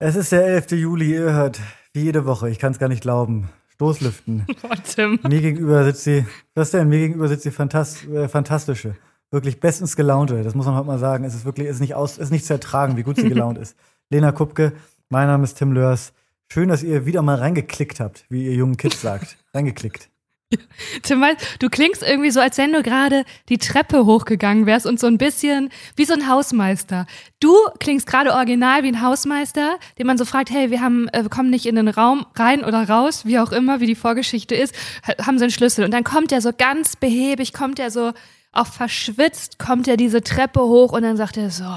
Es ist der 11. Juli, ihr hört, wie jede Woche, ich kann es gar nicht glauben. Stoßlüften. Boah, Tim. Mir gegenüber sitzt sie, was denn? Mir gegenüber sitzt die Fantas äh, fantastische, wirklich bestens gelaunte. Das muss man heute mal sagen. Es ist wirklich, es ist nicht aus, es ist nicht zu ertragen, wie gut sie gelaunt ist. Lena Kupke, mein Name ist Tim Lörs. Schön, dass ihr wieder mal reingeklickt habt, wie ihr jungen Kids sagt. Reingeklickt. Tim, du klingst irgendwie so, als wenn du gerade die Treppe hochgegangen wärst und so ein bisschen wie so ein Hausmeister. Du klingst gerade original wie ein Hausmeister, den man so fragt, hey, wir haben, äh, kommen nicht in den Raum rein oder raus, wie auch immer, wie die Vorgeschichte ist, ha- haben sie einen Schlüssel. Und dann kommt er so ganz behäbig, kommt er so auch verschwitzt, kommt er diese Treppe hoch und dann sagt er so,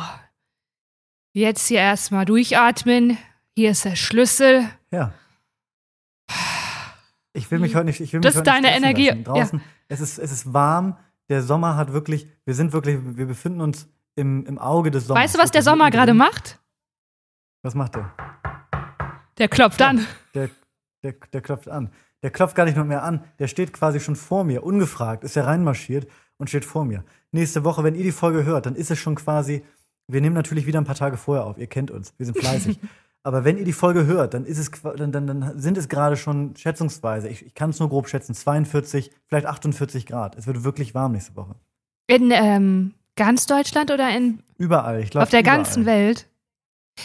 jetzt hier erstmal durchatmen, hier ist der Schlüssel. Ja. Ich will mich heute nicht, ich will mich Das heute ist deine nicht stressen Energie, Lassen. Draußen, es, ist, es ist warm, der Sommer hat wirklich, wir sind wirklich, wir befinden uns im, im Auge des Sommers. Weißt du, was der Sommer gerade macht? Was macht der? Der klopft an. Der, der, der klopft an. Der klopft gar nicht nur mehr an, der steht quasi schon vor mir, ungefragt, ist er reinmarschiert und steht vor mir. Nächste Woche, wenn ihr die Folge hört, dann ist es schon quasi, wir nehmen natürlich wieder ein paar Tage vorher auf, ihr kennt uns, wir sind fleißig. Aber wenn ihr die Folge hört, dann ist es dann, dann, dann sind es gerade schon schätzungsweise, ich, ich kann es nur grob schätzen, 42, vielleicht 48 Grad. Es wird wirklich warm nächste Woche. In ähm, ganz Deutschland oder in, Überall, ich glaube. auf der ganzen Welt?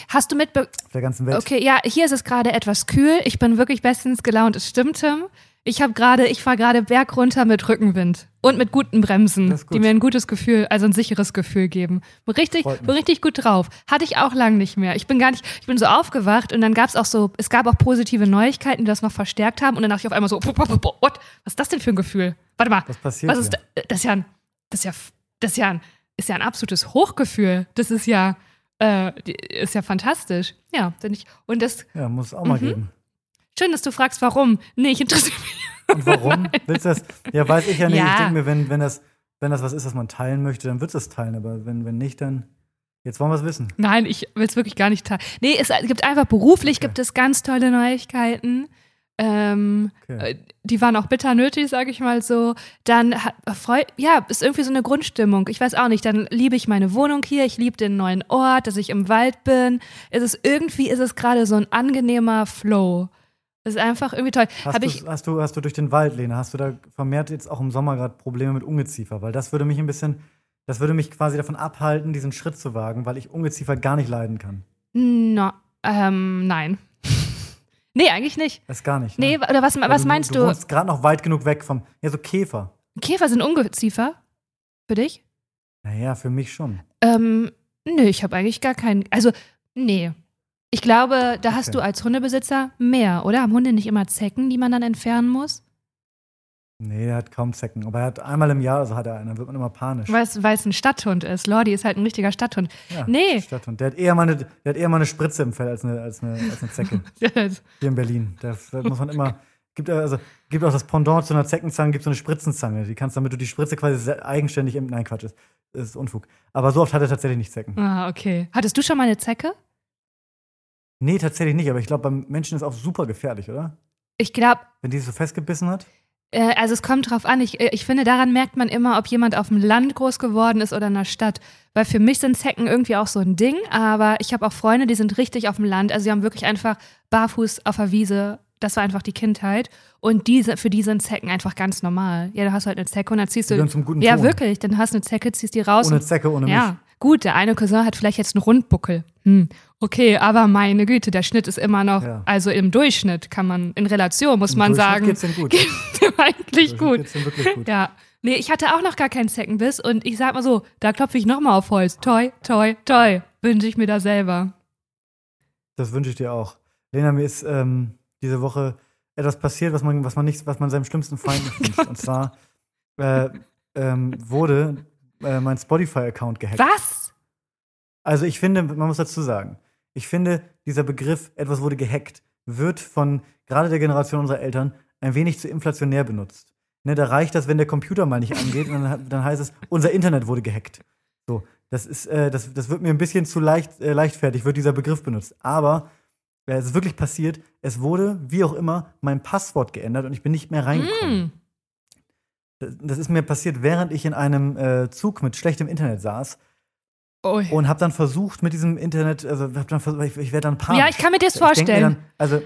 Hast du mitbe... Auf der ganzen Welt. Okay, ja, hier ist es gerade etwas kühl. Ich bin wirklich bestens gelaunt. Es stimmt, Tim. Ich habe gerade, ich fahre gerade berg runter mit Rückenwind und mit guten Bremsen, gut. die mir ein gutes Gefühl, also ein sicheres Gefühl geben. Bin Richtig, bin richtig gut drauf. Hatte ich auch lang nicht mehr. Ich bin gar nicht, ich bin so aufgewacht und dann gab es auch so, es gab auch positive Neuigkeiten, die das noch verstärkt haben und dann dachte ich auf einmal so, what? Was ist das denn für ein Gefühl? Warte mal, Was passiert was ist da- das ist ja ein, das ist ja, das ist ja ein, ist ja ein absolutes Hochgefühl. Das ist ja, äh, ist ja fantastisch. Ja, bin ich. Und das, Ja, muss es auch mal Mhm. geben. Schön, dass du fragst, warum. Nee, ich interessiere mich. Und warum? Willst du das? Ja, weiß ich ja nicht. Ja. Ich denke mir, wenn, wenn, das, wenn das was ist, was man teilen möchte, dann wird es teilen. Aber wenn, wenn nicht, dann. Jetzt wollen wir es wissen. Nein, ich will es wirklich gar nicht teilen. Nee, es gibt einfach beruflich Okay. gibt es ganz tolle Neuigkeiten. Ähm, Okay. äh, die waren auch bitter nötig, sage ich mal so. Dann hat, ja, ist irgendwie so eine Grundstimmung. Ich weiß auch nicht. Dann liebe ich meine Wohnung hier. Ich liebe den neuen Ort, dass ich im Wald bin. Es ist irgendwie ist es gerade so ein angenehmer Flow. Das ist einfach irgendwie toll. Hast, du, ich, hast, du, hast du durch den Wald, Lena, hast du da vermehrt jetzt auch im Sommer gerade Probleme mit Ungeziefer? Weil das würde mich ein bisschen, das würde mich quasi davon abhalten, diesen Schritt zu wagen, weil ich Ungeziefer gar nicht leiden kann. no, ähm, nein. nee, eigentlich nicht. Das gar nicht. Nee, ne? oder was, Weil was meinst du? du? Du wohnst gerade noch weit genug weg vom, ja, so Käfer. Käfer sind Ungeziefer? Für dich? Naja, für mich schon. Ähm, nö, ich habe eigentlich gar keinen. Also, nee. Ich glaube, da hast Okay. du als Hundebesitzer mehr, oder? Haben Hunde nicht immer Zecken, die man dann entfernen muss? Nee, er hat kaum Zecken. Aber er hat einmal im Jahr, also hat er einen, dann wird man immer panisch. Weil es, weil es ein Stadthund ist. Lordi ist halt ein richtiger Stadthund. Ja, Nee. Stadthund. Der hat eher mal eine, der hat eher mal eine Spritze im Fell als eine, als eine, als eine Zecke. Hier in Berlin. Da, muss man immer. Gibt, also, gibt auch das Pendant zu einer Zeckenzange, gibt so eine Spritzenzange. Die kannst, damit du die Spritze quasi eigenständig im. Nein, Quatsch, ist, ist Unfug. Aber so oft hat er tatsächlich nicht Zecken. ah, okay. Hattest du schon mal eine Zecke? Nee, tatsächlich nicht, aber ich glaube, beim Menschen ist auch super gefährlich, oder? Ich glaube, Wenn die sich so festgebissen hat. äh, also es kommt drauf an. Ich, äh, ich finde, daran merkt man immer, ob jemand auf dem Land groß geworden ist oder in der Stadt. Weil für mich sind Zecken irgendwie auch so ein Ding, aber ich habe auch Freunde, die sind richtig auf dem Land. Also sie haben wirklich einfach barfuß auf der Wiese. Das war einfach die Kindheit. Und diese, für die sind Zecken einfach ganz normal. Ja, du hast halt eine Zecke und dann ziehst Die du. gehören zum guten ja, Ton. wirklich. Dann hast du eine Zecke, ziehst die raus. Ohne und, Zecke, ohne mich. ja, gut, der eine Cousin hat vielleicht jetzt einen Rundbuckel. Hm. Okay, aber meine Güte, der Schnitt ist immer noch, Ja. also im Durchschnitt kann man, in Relation muss Im man Durchschnitt sagen, Geht's denn gut? dem eigentlich gut. Geht's denn wirklich gut? Ja. Nee, ich hatte auch noch gar keinen Zeckenbiss und ich sag mal so, da klopfe ich nochmal auf Holz. Toi, toi, toi. Wünsche ich mir da selber. Das wünsche ich dir auch. Lena, mir ist ähm, diese Woche etwas passiert, was man, was man nicht, was man seinem schlimmsten Feind nicht wünscht. Und zwar äh, ähm, wurde äh, mein Spotify-Account gehackt. Was? Also ich finde, man muss dazu sagen, ich finde, dieser Begriff, etwas wurde gehackt, wird von gerade der Generation unserer Eltern ein wenig zu inflationär benutzt. Ne, da reicht das, wenn der Computer mal nicht angeht, und dann, dann heißt es, unser Internet wurde gehackt. So, das ist, äh, das, das wird mir ein bisschen zu leicht, äh, leichtfertig, wird dieser Begriff benutzt. Aber äh, es ist wirklich passiert, es wurde, wie auch immer, mein Passwort geändert und ich bin nicht mehr reingekommen. Hm. Das, ist mir passiert, während ich in einem äh, Zug mit schlechtem Internet saß. Ui. und habe dann versucht mit diesem Internet, also hab dann versucht, ich, ich werde dann panisch. Ja, ich kann mir das Ich vorstellen. Dann, also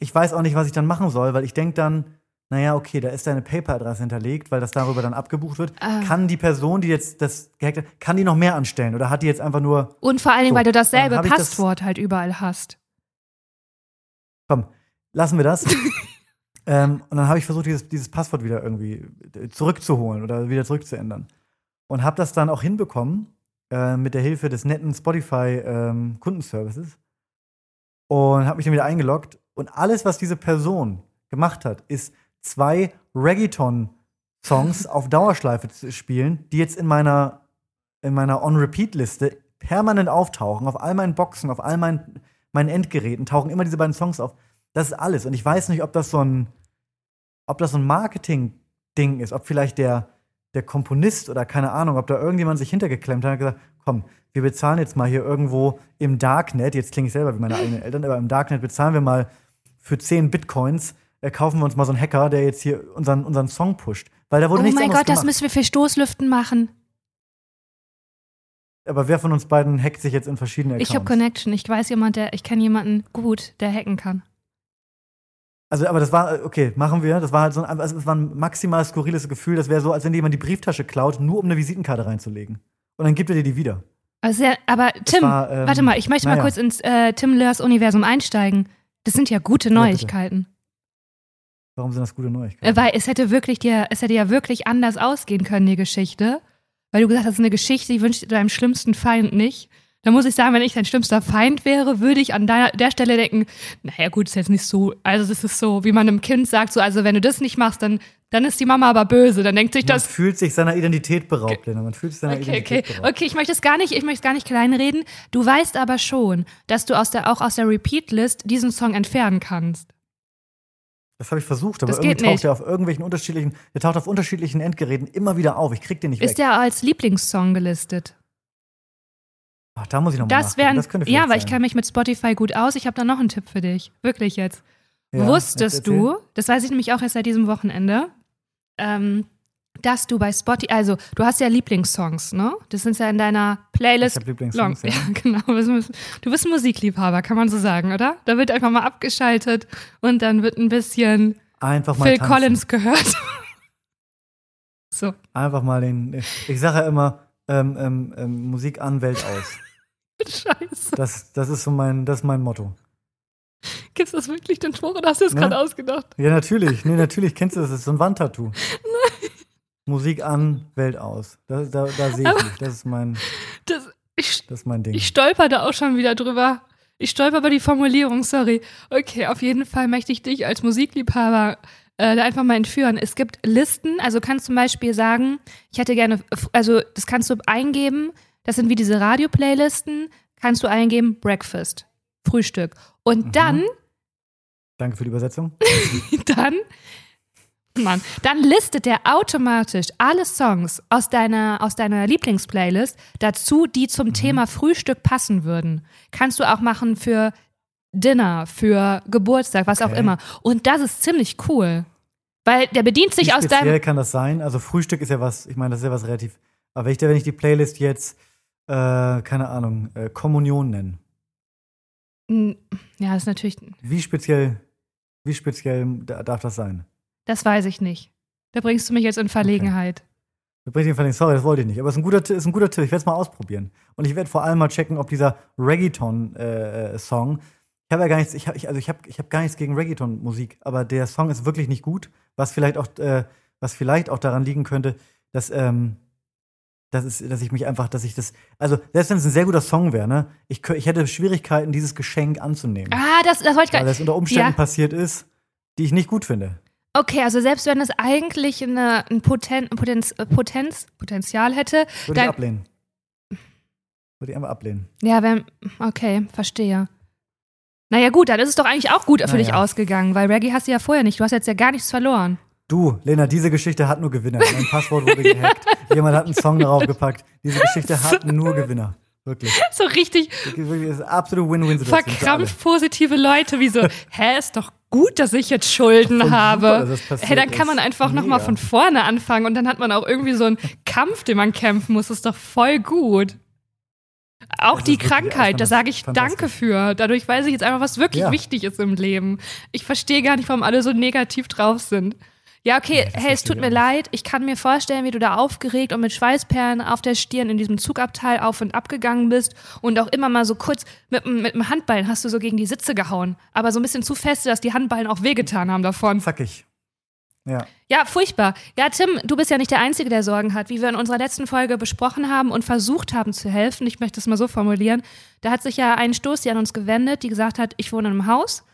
ich weiß auch nicht, was ich dann machen soll, weil ich denke dann, naja, okay, da ist deine PayPal-Adresse hinterlegt, weil das darüber dann abgebucht wird. Ah. Kann die Person, die jetzt das gehackt hat, kann die noch mehr anstellen oder hat die jetzt einfach nur, Und vor allen Dingen, So, weil du dasselbe ich das- Passwort halt überall hast. komm, lassen wir das. ähm, und dann habe ich versucht, dieses, dieses Passwort wieder irgendwie äh, zurückzuholen oder wieder zurückzuändern. Und habe das dann auch hinbekommen äh, mit der Hilfe des netten Spotify ähm. Und habe mich dann wieder eingeloggt. Und alles, was diese Person gemacht hat, ist zwei Reggaeton-Songs auf Dauerschleife zu spielen, die jetzt in meiner, in meiner On-Repeat-Liste permanent auftauchen. Auf all meinen Boxen, auf all meinen, meinen Endgeräten tauchen immer diese beiden Songs auf. Das ist alles. Und ich weiß nicht, ob das so ein, ob das so ein Marketing-Ding ist, ob vielleicht der, der Komponist oder keine Ahnung, ob da irgendjemand sich hintergeklemmt hat und gesagt, komm, wir bezahlen jetzt mal hier irgendwo im Darknet, jetzt klinge ich selber wie meine eigenen Eltern, aber im Darknet bezahlen wir mal für 10 Bitcoins, äh, kaufen wir uns mal so einen Hacker, der jetzt hier unseren, unseren Song pusht. Weil da wurde Oh nichts mein Gott, das gemacht. müssen wir für Stoßlüften machen. Aber wer von uns beiden hackt sich jetzt in verschiedene Accounts? Ich habe Connection. Ich weiß jemand, der, ich kenne jemanden gut, der hacken kann. Also, aber das war, okay, machen wir. Das war halt so ein, also es war ein maximal skurriles Gefühl. Das wäre so, als wenn dir jemand die Brieftasche klaut, nur um eine Visitenkarte reinzulegen. Und dann gibt er dir die wieder. Also, ja, aber Tim, war, ähm, warte mal, ich möchte mal kurz ins äh, Tim Lörs Universum einsteigen. Das sind ja gute. Neuigkeiten. Warum sind das gute Neuigkeiten? Äh, Weil es hätte wirklich dir, es hätte ja wirklich anders ausgehen können, die Geschichte. Weil du gesagt hast, eine Geschichte, die wünscht deinem schlimmsten Feind nicht. Da muss ich sagen, wenn ich dein schlimmster Feind wäre, würde ich an deiner, der Stelle denken, naja gut, ist jetzt nicht so, also das ist so, wie man einem Kind sagt, so, also wenn du das nicht machst, dann, dann ist die Mama aber böse. Dann denkt sich Man das, fühlt sich seiner Identität beraubt, Lena. Man fühlt sich seiner Okay, okay. Identität beraubt. Okay, ich möchte es gar nicht, ich möchte es gar nicht kleinreden. Du weißt aber schon, dass du aus der, auch aus der Repeat-List diesen Song entfernen kannst. Das habe ich versucht, aber Das irgendwie taucht nicht. er auf irgendwelchen unterschiedlichen, der taucht auf unterschiedlichen Endgeräten immer wieder auf. Ich krieg den nicht Ist weg. der als Lieblingssong gelistet? Ach, da muss ich nochmal Das wären, das könnte ja, weil ich kenne mich mit Spotify gut aus. Ich habe da noch einen Tipp für dich. Wirklich jetzt. Ja, Wusstest jetzt du, das weiß ich nämlich auch erst seit diesem Wochenende, ähm, dass du bei Spotify, also du hast ja Lieblingssongs, ne? Das sind ja in deiner Playlist. Ich hab Lieblingssongs, Long- ja. ja, genau. Du bist ein Musikliebhaber, kann man so sagen, oder? Da wird einfach mal abgeschaltet und dann wird ein bisschen Einfach mal Phil tanzen. Collins gehört. so. Einfach mal den, ich sage ja immer, ähm, ähm, ähm, Musik an, Welt aus. Scheiße. Das, das ist so mein, das ist mein Motto. Gibt's das wirklich den Spruch oder hast du es Ja. gerade ausgedacht? Ja, natürlich. Nee, natürlich kennst du das. Das ist so ein Wandtattoo. Musik an, Welt aus. Da, da, da sehe ich mich. Das ist mein, Das, ich, das ist mein Ding. Ich stolper da auch schon wieder drüber. Ich stolper über die Formulierung, sorry. Okay, auf jeden Fall möchte ich dich als Musikliebhaber äh, da einfach mal entführen. Es gibt Listen, also kannst zum Beispiel sagen, ich hätte gerne, also das kannst du eingeben, das sind wie diese Radio-Playlisten, kannst du eingeben Breakfast, Frühstück. Und dann, Danke für die Übersetzung. dann, Mann, dann listet der automatisch alle Songs aus deiner, aus deiner Lieblingsplaylist dazu, die Mhm. zum Thema Frühstück passen würden. Kannst du auch machen für Dinner, für Geburtstag, was auch Okay. immer. Und das ist ziemlich cool. Weil der bedient sich Wie aus deinem. kann das sein? Also Frühstück ist ja was, ich meine, das ist ja was relativ. Aber wenn ich, wenn ich die Playlist jetzt, äh, keine Ahnung, äh, Kommunion nenne, Hm, Ja, das ist natürlich. wie speziell, wie speziell da- darf das sein? Das weiß ich nicht. Da bringst du mich jetzt in Verlegenheit. Da bringt jedenfalls sorry, das wollte ich nicht. Aber es ist ein guter, ist ein guter Tipp. Ich werde es mal ausprobieren. Und ich werde vor allem mal checken, ob dieser Reggaeton-Song. ich habe ja gar nichts, ich hab, ich, also ich habe ich hab gar nichts gegen Reggaeton-Musik, aber der Song ist wirklich nicht gut, was vielleicht auch, äh, was vielleicht auch daran liegen könnte, dass, ähm, dass, es, dass ich mich einfach, dass ich das, also selbst wenn es ein sehr guter Song wäre, ne, ich, ich hätte Schwierigkeiten, dieses Geschenk anzunehmen. Ah, das, das wollte ich weil gerade. das unter Umständen Ja. passiert ist, die ich nicht gut finde. Okay, also selbst wenn es eigentlich eine, ein Poten, Potenz, äh, Potenz, Potenzial hätte, Würde ich ablehnen. Würde ich einfach ablehnen. Ja, wenn, okay, verstehe. Naja, gut, dann ist es doch eigentlich auch gut für dich Naja. ausgegangen, weil Reggae hast du ja vorher nicht. Du hast jetzt ja gar nichts verloren. Du, Lena, diese Geschichte hat nur Gewinner. Mein Passwort wurde gehackt. Jemand hat einen Song darauf gepackt. Diese Geschichte hat nur Gewinner. Wirklich. So richtig absolute Win-Win-Situation. verkrampft positive Leute, wie so, hä, ist doch gut, dass ich jetzt Schulden super, habe. passiert hey, dann kann man einfach nochmal von vorne anfangen und dann hat man auch irgendwie so einen Kampf, den man kämpfen muss. Das ist doch voll gut. Auch Das die Krankheit, da sage ich. Danke für. Dadurch weiß ich jetzt einfach, was wirklich Ja. wichtig ist im Leben. Ich verstehe gar nicht, warum alle so negativ drauf sind. Ja, okay, das hey, es tut mir leid. Ich kann mir vorstellen, wie du da aufgeregt und mit Schweißperlen auf der Stirn in diesem Zugabteil auf und ab gegangen bist und auch immer mal so kurz mit, mit dem Handballen hast du so gegen die Sitze gehauen. Aber so ein bisschen zu feste, dass die Handballen auch wehgetan haben davon. Zackig. Ja. Ja, furchtbar. Ja, Tim, du bist ja nicht der Einzige, der Sorgen hat. Wie wir in unserer letzten Folge besprochen haben und versucht haben zu helfen, ich möchte es mal so formulieren, da hat sich ja ein Stoßi an uns gewendet, die gesagt hat, ich wohne in einem Haus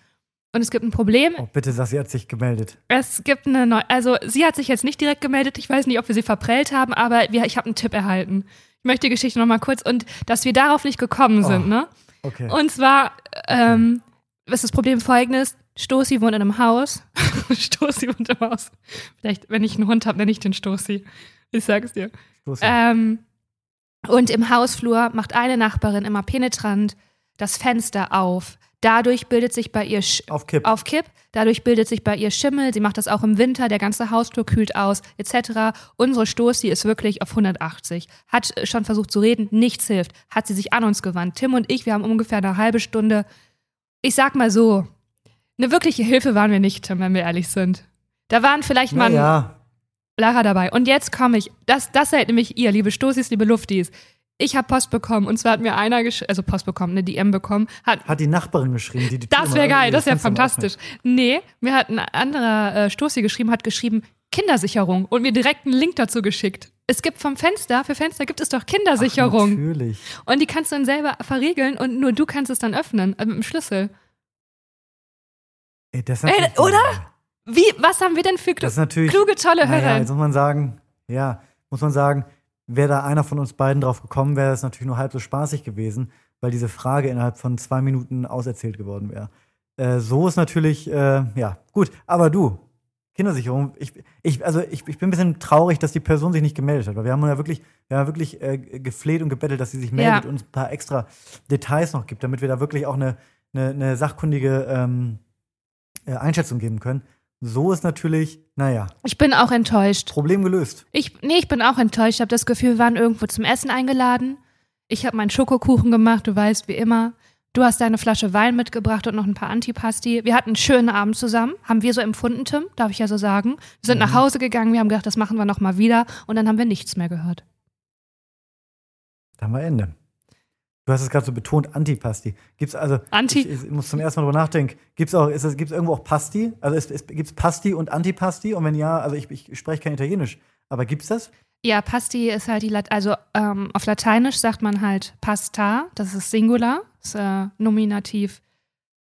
und es gibt ein Problem. Oh, bitte sag, sie hat sich gemeldet. Es gibt eine neue, also sie hat sich jetzt nicht direkt gemeldet, ich weiß nicht, ob wir sie verprellt haben, aber wir, ich habe einen Tipp erhalten. Ich möchte die Geschichte nochmal kurz und dass wir darauf nicht gekommen sind, Oh. ne? Okay. Und zwar ähm, ist das Problem folgendes: Stoßi wohnt in einem Haus. Stoßi wohnt im Haus. Vielleicht, wenn ich einen Hund habe, nenne ich den Stoßi. Ich sag's dir. Los. Ähm, und im Hausflur macht eine Nachbarin immer penetrant das Fenster auf. Dadurch bildet sich bei ihr Sch auf Kipp. auf Kipp. Dadurch bildet sich bei ihr Schimmel. Sie macht das auch im Winter. Der ganze Hausflur kühlt aus, etc. Unsere Stoßi ist wirklich auf 180. Hat schon versucht zu reden, nichts hilft. Hat sie sich an uns gewandt. Tim und ich, wir haben ungefähr eine halbe Stunde. Ich sag mal so, eine wirkliche Hilfe waren wir nicht, Tim, wenn wir ehrlich sind. Da waren vielleicht mal ein ja, Lara dabei. Und jetzt komme ich. Das, das seid nämlich ihr, liebe Stoßis, liebe Luftis. Ich habe Post bekommen und zwar hat mir einer, gesch also Post bekommen, eine DM bekommen, hat hat die Nachbarin geschrieben, die die Tür das wäre geil, das wäre fantastisch. Nee, mir hat ein anderer äh, Stoßi geschrieben, hat geschrieben Kindersicherung und mir direkt einen Link dazu geschickt. Es gibt vom Fenster, für Fenster gibt es doch. Kindersicherung. Natürlich. und die kannst du dann selber verriegeln und nur du kannst es dann öffnen, äh, mit dem Schlüssel. Ey, das ist Ey, natürlich- oder? Wie, was haben wir denn für Das ist klu natürlich. kluge, tolle Hörer? jetzt muss man sagen, ja, muss man sagen, wäre da einer von uns beiden drauf gekommen, wäre das natürlich nur halb so spaßig gewesen, weil diese Frage innerhalb von zwei Minuten auserzählt geworden wäre. Äh, so ist natürlich, äh, ja, gut, aber du, Kindersicherung, ich, ich, also ich, ich bin ein bisschen traurig, dass die Person sich nicht gemeldet hat, weil wir haben ja wirklich, wir haben wirklich äh, gefleht und gebettelt, dass sie sich meldet Ja. und uns ein paar extra Details noch gibt, damit wir da wirklich auch eine, eine, eine sachkundige ähm, äh, Einschätzung geben können. So ist natürlich, naja, Ich bin auch enttäuscht. Problem gelöst. Ich, nee, ich bin auch enttäuscht. Ich habe das Gefühl, wir waren irgendwo zum Essen eingeladen. Ich habe meinen Schokokuchen gemacht, du weißt, wie immer. Du hast deine Flasche Wein mitgebracht und noch ein paar Antipasti. Wir hatten einen schönen Abend zusammen, haben wir so empfunden, Tim, darf ich ja so sagen. Wir sind nach Hause gegangen, wir haben gedacht, das machen wir noch mal wieder und dann haben wir nichts mehr gehört. Da haben wir Ende. Du hast es gerade so betont, Antipasti. Gibt's also, Anti- ich, ich muss zum ersten Mal drüber nachdenken, gibt's auch, ist es, gibt's irgendwo auch Pasti? Also ist, ist, gibt's Pasti und Antipasti? Und wenn ja, also ich, ich spreche kein Italienisch, aber gibt's das? Ja, Pasti ist halt die, Lat also ähm, auf Lateinisch sagt man halt Pasta, das ist Singular, ist, äh, Nominativ.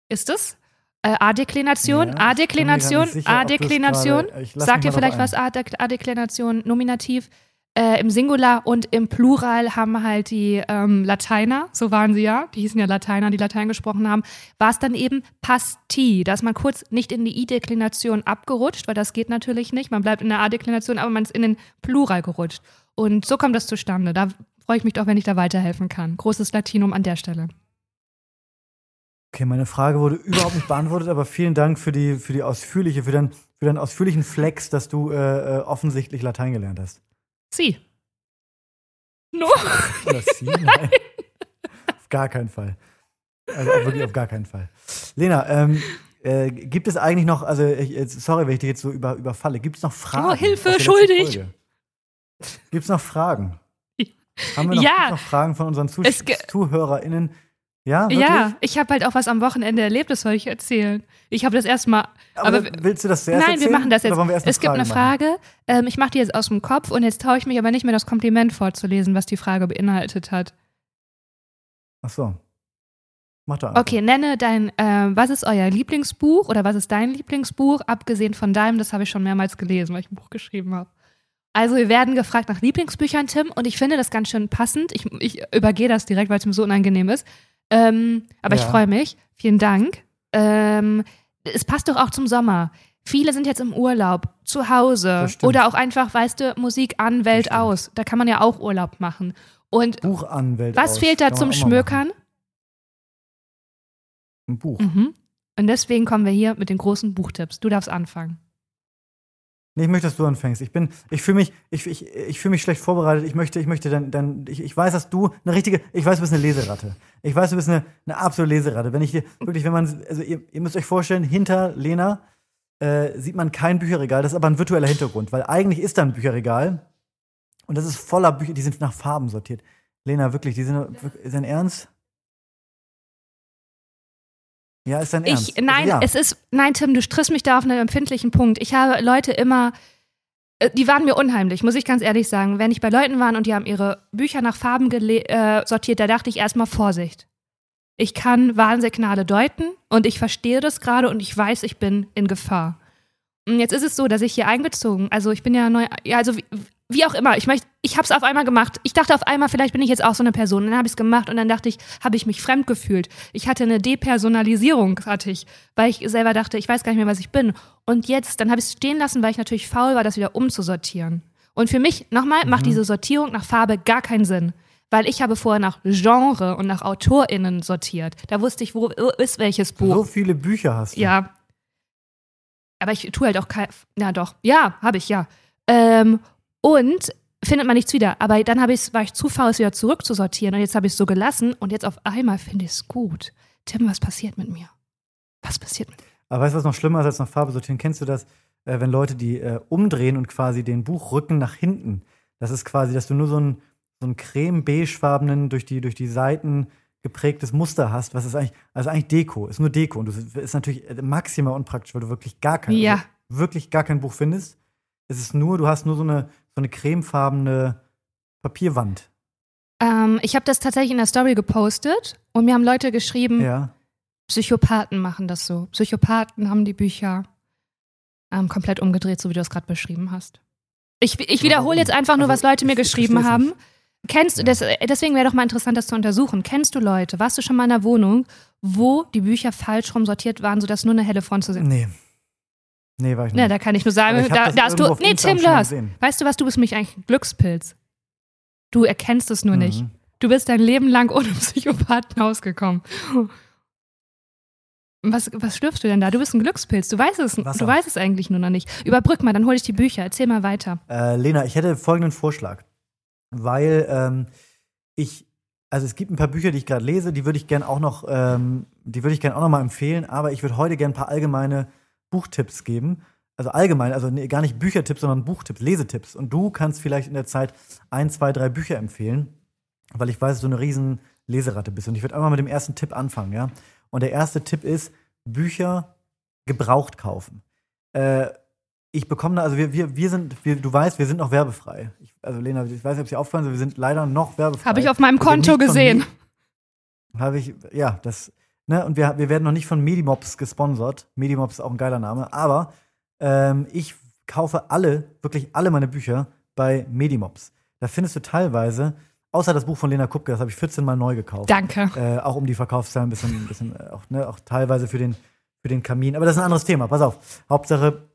Ist es? Äh, A-Deklination, Ja, A-Deklination, A-Deklination. Sagt mal vielleicht was? A-Dek- A-Deklination, Nominativ. Äh, Im Singular und im Plural haben halt die ähm, Lateiner, so waren sie ja, die hießen ja Lateiner, die Latein gesprochen haben, war es dann eben Pasti. Da ist man kurz nicht in die I-Deklination abgerutscht, weil das geht natürlich nicht. Man bleibt in der A-Deklination, aber man ist in den Plural gerutscht. Und so kommt das zustande. Da freue ich mich doch, wenn ich da weiterhelfen kann. Großes Latinum an der Stelle. Okay, meine Frage wurde überhaupt nicht beantwortet, aber vielen Dank für die, für die ausführliche, für deinen, für deinen ausführlichen Flex, dass du äh, äh, offensichtlich Latein gelernt hast. Sie. No. Oder sie? Nein. auf gar keinen Fall. Also wirklich auf gar keinen Fall. Lena, ähm, äh, gibt es eigentlich noch, also ich, jetzt- sorry, wenn ich dich jetzt so über, überfalle, gibt es noch Fragen? Oh, Hilfe, schuldig. Gibt es noch Fragen? Haben wir noch, Ja. noch Fragen von unseren Zuh ZuhörerInnen? Ja, wirklich? Ja, ich habe halt auch was am Wochenende erlebt, das soll ich erzählen. Ich habe das erstmal. Aber, aber willst du das zuerst Nein, wir erzählen? machen das jetzt. Wir Es gibt eine? Frage. Ähm, ich mache die jetzt aus dem Kopf und jetzt traue ich mich aber nicht mehr, das Kompliment vorzulesen, was die Frage beinhaltet hat. Ach so. Mach einfach. Okay, nenne dein, ähm, was ist euer Lieblingsbuch oder was ist dein Lieblingsbuch, abgesehen von deinem, das habe ich schon mehrmals gelesen, weil ich ein Buch geschrieben habe. Also wir werden gefragt nach Lieblingsbüchern, Tim, und ich finde das ganz schön passend. Ich, ich übergehe das direkt, weil es mir so unangenehm ist. Ähm, aber ich Ja. freue mich. Vielen Dank. Ähm, es passt doch auch zum Sommer. Viele sind jetzt im Urlaub, zu Hause oder auch einfach, weißt du, Musik an, Welt aus. Da kann man ja auch Urlaub machen. Und Buch an, Welt was aus. fehlt da Kann zum Schmökern? machen. Ein Buch. Mhm. Und deswegen kommen wir hier mit den großen Buchtipps. Du darfst anfangen. Nee, ich möchte, dass du anfängst. Ich bin, ich fühle mich, ich, ich, ich fühle mich schlecht vorbereitet. Ich möchte, ich möchte dann, dann ich, ich weiß, dass du eine richtige, ich weiß, du bist eine Leseratte. Ich weiß, du bist eine, eine absolute Leseratte. Wenn ich dir, wirklich, wenn man, also ihr, ihr müsst euch vorstellen, hinter Lena äh, sieht man kein Bücherregal. Das ist aber ein virtueller Hintergrund, weil eigentlich ist da ein Bücherregal und das ist voller Bücher, die sind nach Farben sortiert. Lena, wirklich, die sind, ist dein Ernst? Ja, ist dein Ernst? Ich, nein, ja. es ist, nein, Tim, du triffst mich da auf einen empfindlichen Punkt. Ich habe Leute immer, äh, die waren mir unheimlich, muss ich ganz ehrlich sagen. Wenn ich bei Leuten war und die haben ihre Bücher nach Farben äh, sortiert, da dachte ich erstmal Vorsicht. Ich kann Warnsignale deuten und ich verstehe das gerade und ich weiß, ich bin in Gefahr. Und jetzt ist es so, dass ich hier einbezogen, also ich bin ja neu, ja, also wie, auch immer, ich möchte, ich habe es auf einmal gemacht. Ich dachte auf einmal, vielleicht bin ich jetzt auch so eine Person. Und dann habe ich es gemacht und dann dachte ich, habe ich mich fremd gefühlt. Ich hatte eine Depersonalisierung, hatte ich, weil ich selber dachte, ich weiß gar nicht mehr, was ich bin. Und jetzt, dann habe ich es stehen lassen, weil ich natürlich faul war, das wieder umzusortieren. Und für mich, nochmal, Mhm. macht diese Sortierung nach Farbe gar keinen Sinn. Weil ich habe vorher nach Genre und nach AutorInnen sortiert. Da wusste ich, wo ist welches Buch. So viele Bücher hast du. Ja. Aber ich tue halt auch kein. Ja, doch. Ja, habe ich, ja. Ähm, und findet man nichts wieder. Aber dann ich's, war ich zu faul, es wieder zurückzusortieren. Und jetzt habe ich es so gelassen. Und jetzt auf einmal finde ich es gut. Tim, was passiert mit mir? Was passiert mit mir? Aber weißt du, was noch schlimmer ist als nach Farbe sortieren? Kennst du das, äh, wenn Leute die äh, umdrehen und quasi den Buchrücken nach hinten? Das ist quasi, dass du nur so ein, so ein creme-beigefarbenen, durch die, durch die Seiten geprägtes Muster hast. Was ist eigentlich, also eigentlich Deko, ist nur Deko. Und das ist natürlich äh, maximal unpraktisch, weil du wirklich gar kein, Ja. also wirklich gar kein Buch findest. Es ist nur, du hast nur so eine, so eine cremefarbene Papierwand. Ähm, ich habe das tatsächlich in der Story gepostet. Und mir haben Leute geschrieben, Ja. Psychopathen machen das so. Psychopathen haben die Bücher ähm, komplett umgedreht, so wie du es gerade beschrieben hast. Ich, ich wiederhole jetzt einfach nur, Also, was Leute mir ich- ich geschrieben versteh's haben. Kennst du, das, deswegen wäre doch mal interessant, das zu untersuchen. Kennst du Leute, warst du schon mal in einer Wohnung, wo die Bücher falsch rum sortiert waren, sodass nur eine helle Front zu sehen Nee. Nee, war ich nicht. Na, da kann ich nur sagen, ich da, das da hast du. Nee, Tim Lörs. gesehen. Weißt du was, du bist mich eigentlich ein Glückspilz. Du erkennst es nur nicht. Mhm. Du bist dein Leben lang ohne Psychopathen ausgekommen. Was, was schlürfst du denn da? Du bist ein Glückspilz. Du weißt es, Wasser. du weißt es eigentlich nur noch nicht. Überbrück mal, dann hole ich die Bücher. Erzähl mal weiter. Äh, Lena, ich hätte folgenden Vorschlag. Weil ähm, ich, also es gibt ein paar Bücher, die ich gerade lese, die würde ich gerne auch noch, ähm, die würde ich gerne auch noch mal empfehlen, aber ich würde heute gerne ein paar allgemeine Buchtipps geben. Also allgemein, also nee, gar nicht Büchertipps, sondern Buchtipps, Lesetipps. Und du kannst vielleicht in der Zeit ein, zwei, drei Bücher empfehlen, weil ich weiß, dass du eine riesen Leseratte bist. Und ich würde einmal mit dem ersten Tipp anfangen, ja. Und der erste Tipp ist, Bücher gebraucht kaufen. Äh, ich bekomme da, also wir, wir, wir sind, wir, du weißt, wir sind noch werbefrei. Ich, also Lena, ich weiß nicht, ob sie auffallen, wir sind leider noch werbefrei. Habe ich auf meinem Konto gesehen. Habe ich, ja, das, ne, und wir, wir werden noch nicht von Medimobs gesponsert. Medimobs ist auch ein geiler Name, aber ähm, ich kaufe alle, wirklich alle meine Bücher bei Medimobs. Da findest du teilweise, außer das Buch von Lena Kupke, das habe ich 14 Mal neu gekauft. Danke. Äh, auch um die Verkaufszahlen ein bisschen, ein bisschen äh, auch, ne, auch teilweise für den, für den Kamin. Aber das ist ein anderes Thema. Pass auf. Hauptsache,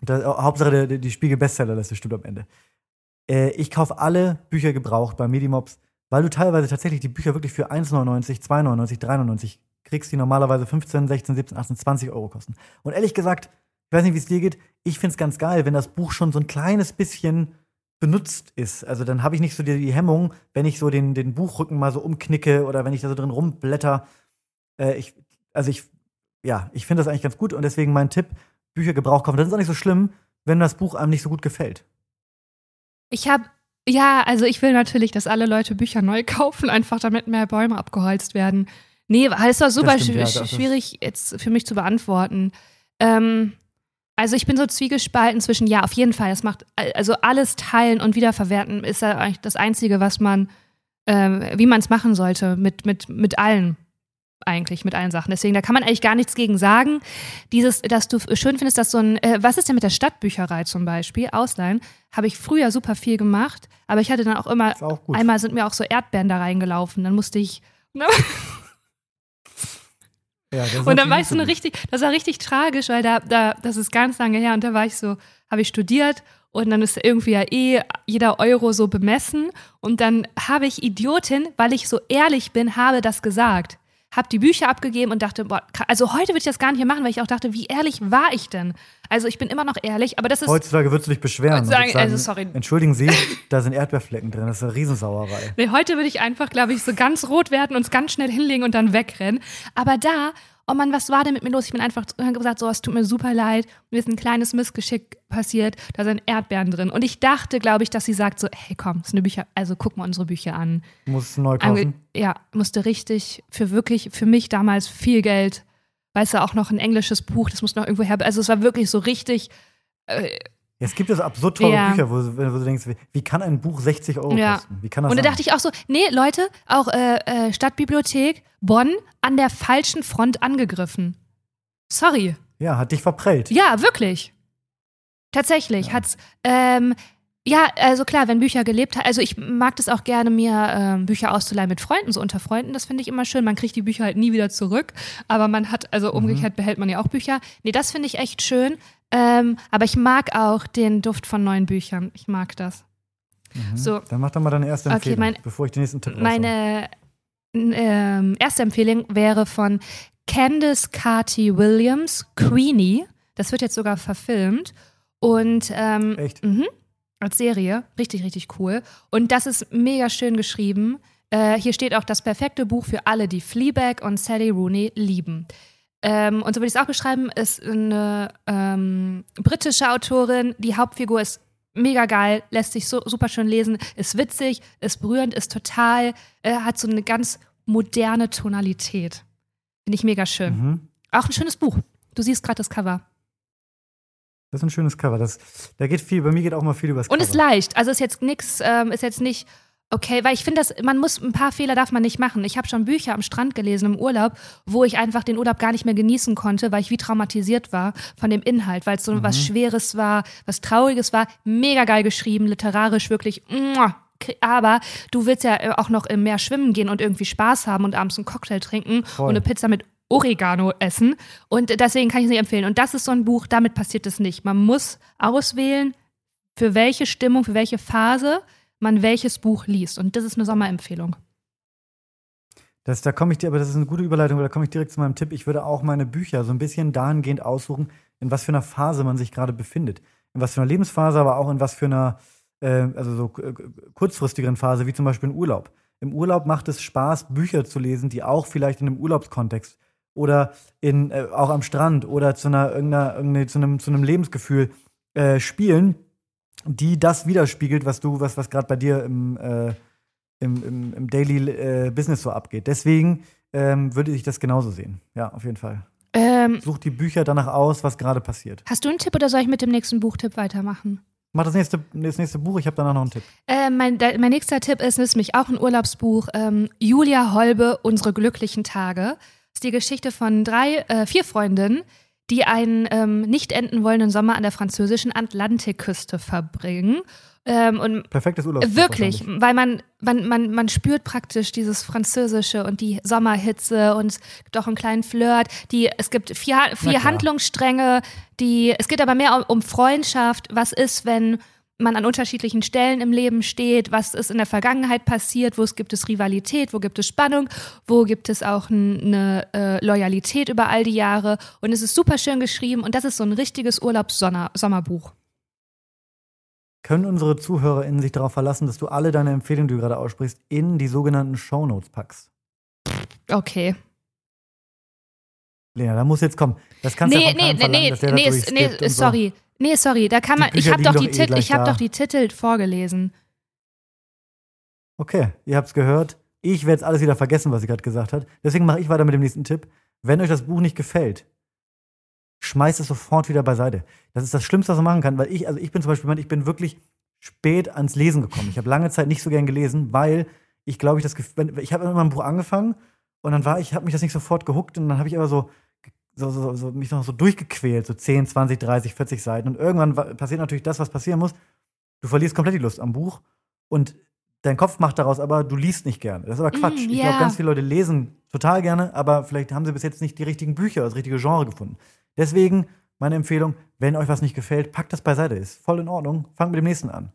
da, äh, Hauptsache die, die Spiegel Bestsellerliste stimmt am Ende. Äh, ich kaufe alle Bücher gebraucht bei Medimobs, weil du teilweise tatsächlich die Bücher wirklich für 1,99, 2,99, 3,99 kriegst, die normalerweise 15, 16, 17, 18, 20 Euro kosten. Und ehrlich gesagt, ich weiß nicht, wie es dir geht, ich finde es ganz geil, wenn das Buch schon so ein kleines bisschen benutzt ist. Also dann habe ich nicht so die, die Hemmung, wenn ich so den, den Buchrücken mal so umknicke oder wenn ich da so drin rumblätter. Äh, ich, also ich, ja, ich finde das eigentlich ganz gut und deswegen mein Tipp, Bücher gebraucht kaufen. Das ist auch nicht so schlimm, wenn das Buch einem nicht so gut gefällt. Ich habe, ja, also ich will natürlich, dass alle Leute Bücher neu kaufen, einfach damit mehr Bäume abgeholzt werden. Nee, es war super stimmt, schw- ja, ist- schwierig jetzt für mich zu beantworten. Ähm, also ich bin so zwiegespalten zwischen, ja, auf jeden Fall, das macht, also alles teilen und wiederverwerten ist ja eigentlich das Einzige, was man, ähm, wie man es machen sollte, mit, mit, mit allen eigentlich, mit allen Sachen. Deswegen, da kann man eigentlich gar nichts gegen sagen. Dieses, dass du schön findest, dass so ein, äh, was ist denn mit der Stadtbücherei zum Beispiel, Ausleihen, habe ich früher super viel gemacht, aber ich hatte dann auch immer, Ist auch einmal sind mir auch so Erdbeeren da reingelaufen, dann musste ich, Ja, und dann war ich so eine richtig, das war richtig tragisch, weil da, da, das ist ganz lange her und da war ich so, habe ich studiert und dann ist irgendwie ja eh jeder Euro so bemessen und dann habe ich Idiotin, weil ich so ehrlich bin, habe das gesagt. Habe die Bücher abgegeben und dachte, boah, also heute würde ich das gar nicht mehr machen, weil ich auch dachte, wie ehrlich war ich denn? Also ich bin immer noch ehrlich, aber das ist. Heutzutage würdest du dich beschweren. Sagen, sagen, also sorry. Entschuldigen Sie, da sind Erdbeerflecken drin, das ist eine Riesensauerei. Nee, heute würde ich einfach, glaube ich, so ganz rot werden, uns ganz schnell hinlegen und dann wegrennen. Aber da oh Mann, was war denn mit mir los? Ich bin einfach gesagt, so, es tut mir super leid. Mir ist ein kleines Missgeschick passiert. Da sind Erdbeeren drin. Und ich dachte, glaube ich, dass sie sagt so, hey, komm, das ist eine Bücher, also guck mal unsere Bücher an. Musst du neu kaufen? Ja, musste richtig für wirklich, für mich damals viel Geld. Weißt du, auch noch ein englisches Buch, das musste noch irgendwo her. Also es war wirklich so richtig, äh, es gibt so absurd teure ja. Bücher, wo, wo, du denkst, wie kann ein Buch 60 Euro ja. kosten? Wie kann das Und da dachte ich auch so, nee, Leute, auch äh, äh, Stadtbibliothek Bonn an der falschen Front angegriffen. Sorry. Ja, hat dich verprellt. Ja, wirklich. Tatsächlich. Ja. Hat's, ähm, ja, also klar, wenn Bücher gelebt haben, also ich mag das auch gerne, mir äh, Bücher auszuleihen mit Freunden, so unter Freunden, das finde ich immer schön. Man kriegt die Bücher halt nie wieder zurück, aber man hat, also mhm. umgekehrt behält man ja auch Bücher. Nee, das finde ich echt schön. Ähm, aber ich mag auch den Duft von neuen Büchern. Ich mag das. Mhm. So. Dann mach doch mal deine erste Empfehlung, okay, mein, bevor ich den nächsten Tipp Meine ähm, erste Empfehlung wäre von Candice Carty Williams, Queenie. Das wird jetzt sogar verfilmt. Und ähm, Echt? Mh, als Serie. Richtig, richtig cool. Und das ist mega schön geschrieben. Äh, hier steht auch das perfekte Buch für alle, die Fleabag und Sally Rooney lieben. Ähm, und so würde ich es auch beschreiben, ist eine ähm, britische Autorin. Die Hauptfigur ist mega geil, lässt sich so super schön lesen, ist witzig, ist berührend, ist total, äh, hat so eine ganz moderne Tonalität. Finde ich mega schön. Mhm. Auch ein schönes Buch. Du siehst gerade das Cover. Das ist ein schönes Cover. Das, da geht viel, bei mir geht auch mal viel über das Cover. Und ist leicht. Also ist jetzt nichts, ähm, ist jetzt nicht Okay, weil ich finde, dass man muss ein paar Fehler darf man nicht machen. Ich habe schon Bücher am Strand gelesen im Urlaub, wo ich einfach den Urlaub gar nicht mehr genießen konnte, weil ich wie traumatisiert war von dem Inhalt, weil es so mhm. was Schweres war, was Trauriges war. Mega geil geschrieben, literarisch wirklich. Aber du willst ja äh, auch noch im Meer schwimmen gehen und irgendwie Spaß haben und abends einen Cocktail trinken Voll. und eine Pizza mit Oregano essen. Und deswegen kann ich es nicht empfehlen. Und das ist so ein Buch, damit passiert es nicht. Man muss auswählen, für welche Stimmung, für welche Phase man welches Buch liest. Und das ist eine Sommerempfehlung. Das, da komme ich dir, aber das ist eine gute Überleitung, weil da komme ich direkt zu meinem Tipp. Ich würde auch meine Bücher so ein bisschen dahingehend aussuchen, in was für einer Phase man sich gerade befindet. In was für einer Lebensphase, aber auch in was für einer, äh, also so äh, kurzfristigeren Phase, wie zum Beispiel in Urlaub. Im Urlaub macht es Spaß, Bücher zu lesen, die auch vielleicht in einem Urlaubskontext oder in, äh, auch am Strand oder zu einer, irgendeiner, zu, einem, zu einem Lebensgefühl äh, spielen, die das widerspiegelt, was du, was, was gerade bei dir im, äh, im, im, im, Daily äh, Business so abgeht. Deswegen ähm, würde ich das genauso sehen. Ja, auf jeden Fall. Ähm, Such die Bücher danach aus, was gerade passiert. Hast du einen Tipp oder soll ich mit dem nächsten Buchtipp weitermachen? Mach das nächste, das nächste Buch, ich habe danach noch einen Tipp. Äh, mein, der, mein nächster Tipp ist, ist nämlich auch ein Urlaubsbuch. Ähm, Julia Holbe, Unsere glücklichen Tage. Die Geschichte von drei, äh, vier Freundinnen, die einen ähm, nicht enden wollenden Sommer an der französischen Atlantikküste verbringen. Ähm, und Perfektes Urlaub. Wirklich, weil man, man, man, man spürt praktisch dieses Französische und die Sommerhitze und es gibt auch einen kleinen Flirt. Die, es gibt vier, vier Handlungsstränge, die, es geht aber mehr um, um Freundschaft. Was ist, wenn man an unterschiedlichen Stellen im Leben steht, was ist in der Vergangenheit passiert, wo es gibt es Rivalität, wo gibt es Spannung, wo gibt es auch eine äh, Loyalität über all die Jahre. Und es ist super schön geschrieben und das ist so ein richtiges Urlaubssommerbuch. Können unsere ZuhörerInnen sich darauf verlassen, dass du alle deine Empfehlungen, die du gerade aussprichst, in die sogenannten Shownotes packst? Okay. Lena, da muss jetzt kommen. Das kannst du nee, ja nee, nee, nee, nee, nee, sorry. So. Nee, sorry, da kann man. ich habe doch, die eh ich hab doch die Titel vorgelesen. Okay, ihr habt's gehört. Ich werde jetzt alles wieder vergessen, was sie gerade gesagt hat. Deswegen mache ich weiter mit dem nächsten Tipp. Wenn euch das Buch nicht gefällt, schmeißt es sofort wieder beiseite. Das ist das Schlimmste, was man machen kann, weil ich, also ich bin zum Beispiel, ich bin wirklich spät ans Lesen gekommen. Ich habe lange Zeit nicht so gern gelesen, weil ich glaube, ich das, ich habe immer ein Buch angefangen und dann war ich, habe mich das nicht sofort gehuckt und dann habe ich aber so so, so, so, mich noch so durchgequält, so 10, 20, 30, 40 Seiten. Und irgendwann passiert natürlich das, was passieren muss. Du verlierst komplett die Lust am Buch und dein Kopf macht daraus aber, du liest nicht gerne. Das ist aber Quatsch. Mm, yeah. Ich glaube, ganz viele Leute lesen total gerne, aber vielleicht haben sie bis jetzt nicht die richtigen Bücher, das richtige Genre gefunden. Deswegen meine Empfehlung, wenn euch was nicht gefällt, packt das beiseite. Ist voll in Ordnung. Fangt mit dem nächsten an.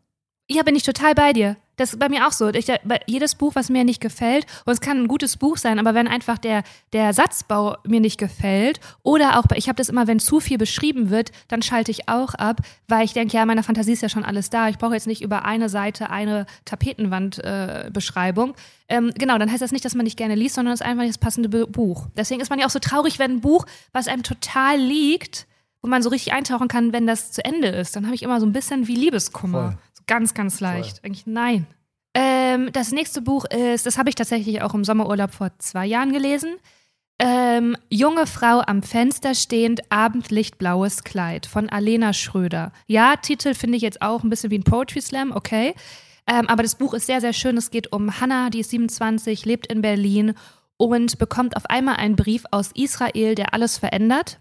Ja, bin ich total bei dir. Das ist bei mir auch so. Ich, jedes Buch, was mir nicht gefällt, und es kann ein gutes Buch sein, aber wenn einfach der, der Satzbau mir nicht gefällt, oder auch, ich habe das immer, wenn zu viel beschrieben wird, dann schalte ich auch ab, weil ich denke, ja, meiner Fantasie ist ja schon alles da. Ich brauche jetzt nicht über eine Seite eine Tapetenwand-Beschreibung. Äh, ähm, genau, dann heißt das nicht, dass man nicht gerne liest, sondern es ist einfach das passende Buch. Deswegen ist man ja auch so traurig, wenn ein Buch, was einem total liegt, wo man so richtig eintauchen kann, wenn das zu Ende ist. Dann habe ich immer so ein bisschen wie Liebeskummer. Voll. Ganz, ganz leicht. Voll. Eigentlich nein. Ähm, das nächste Buch ist, das habe ich tatsächlich auch im Sommerurlaub vor zwei Jahren gelesen. Ähm, Junge Frau am Fenster stehend, Abendlichtblaues Kleid von Alena Schröder. Ja, Titel finde ich jetzt auch ein bisschen wie ein Poetry Slam, okay. Ähm, aber das Buch ist sehr, sehr schön. Es geht um Hannah, die ist 27, lebt in Berlin und bekommt auf einmal einen Brief aus Israel, der alles verändert.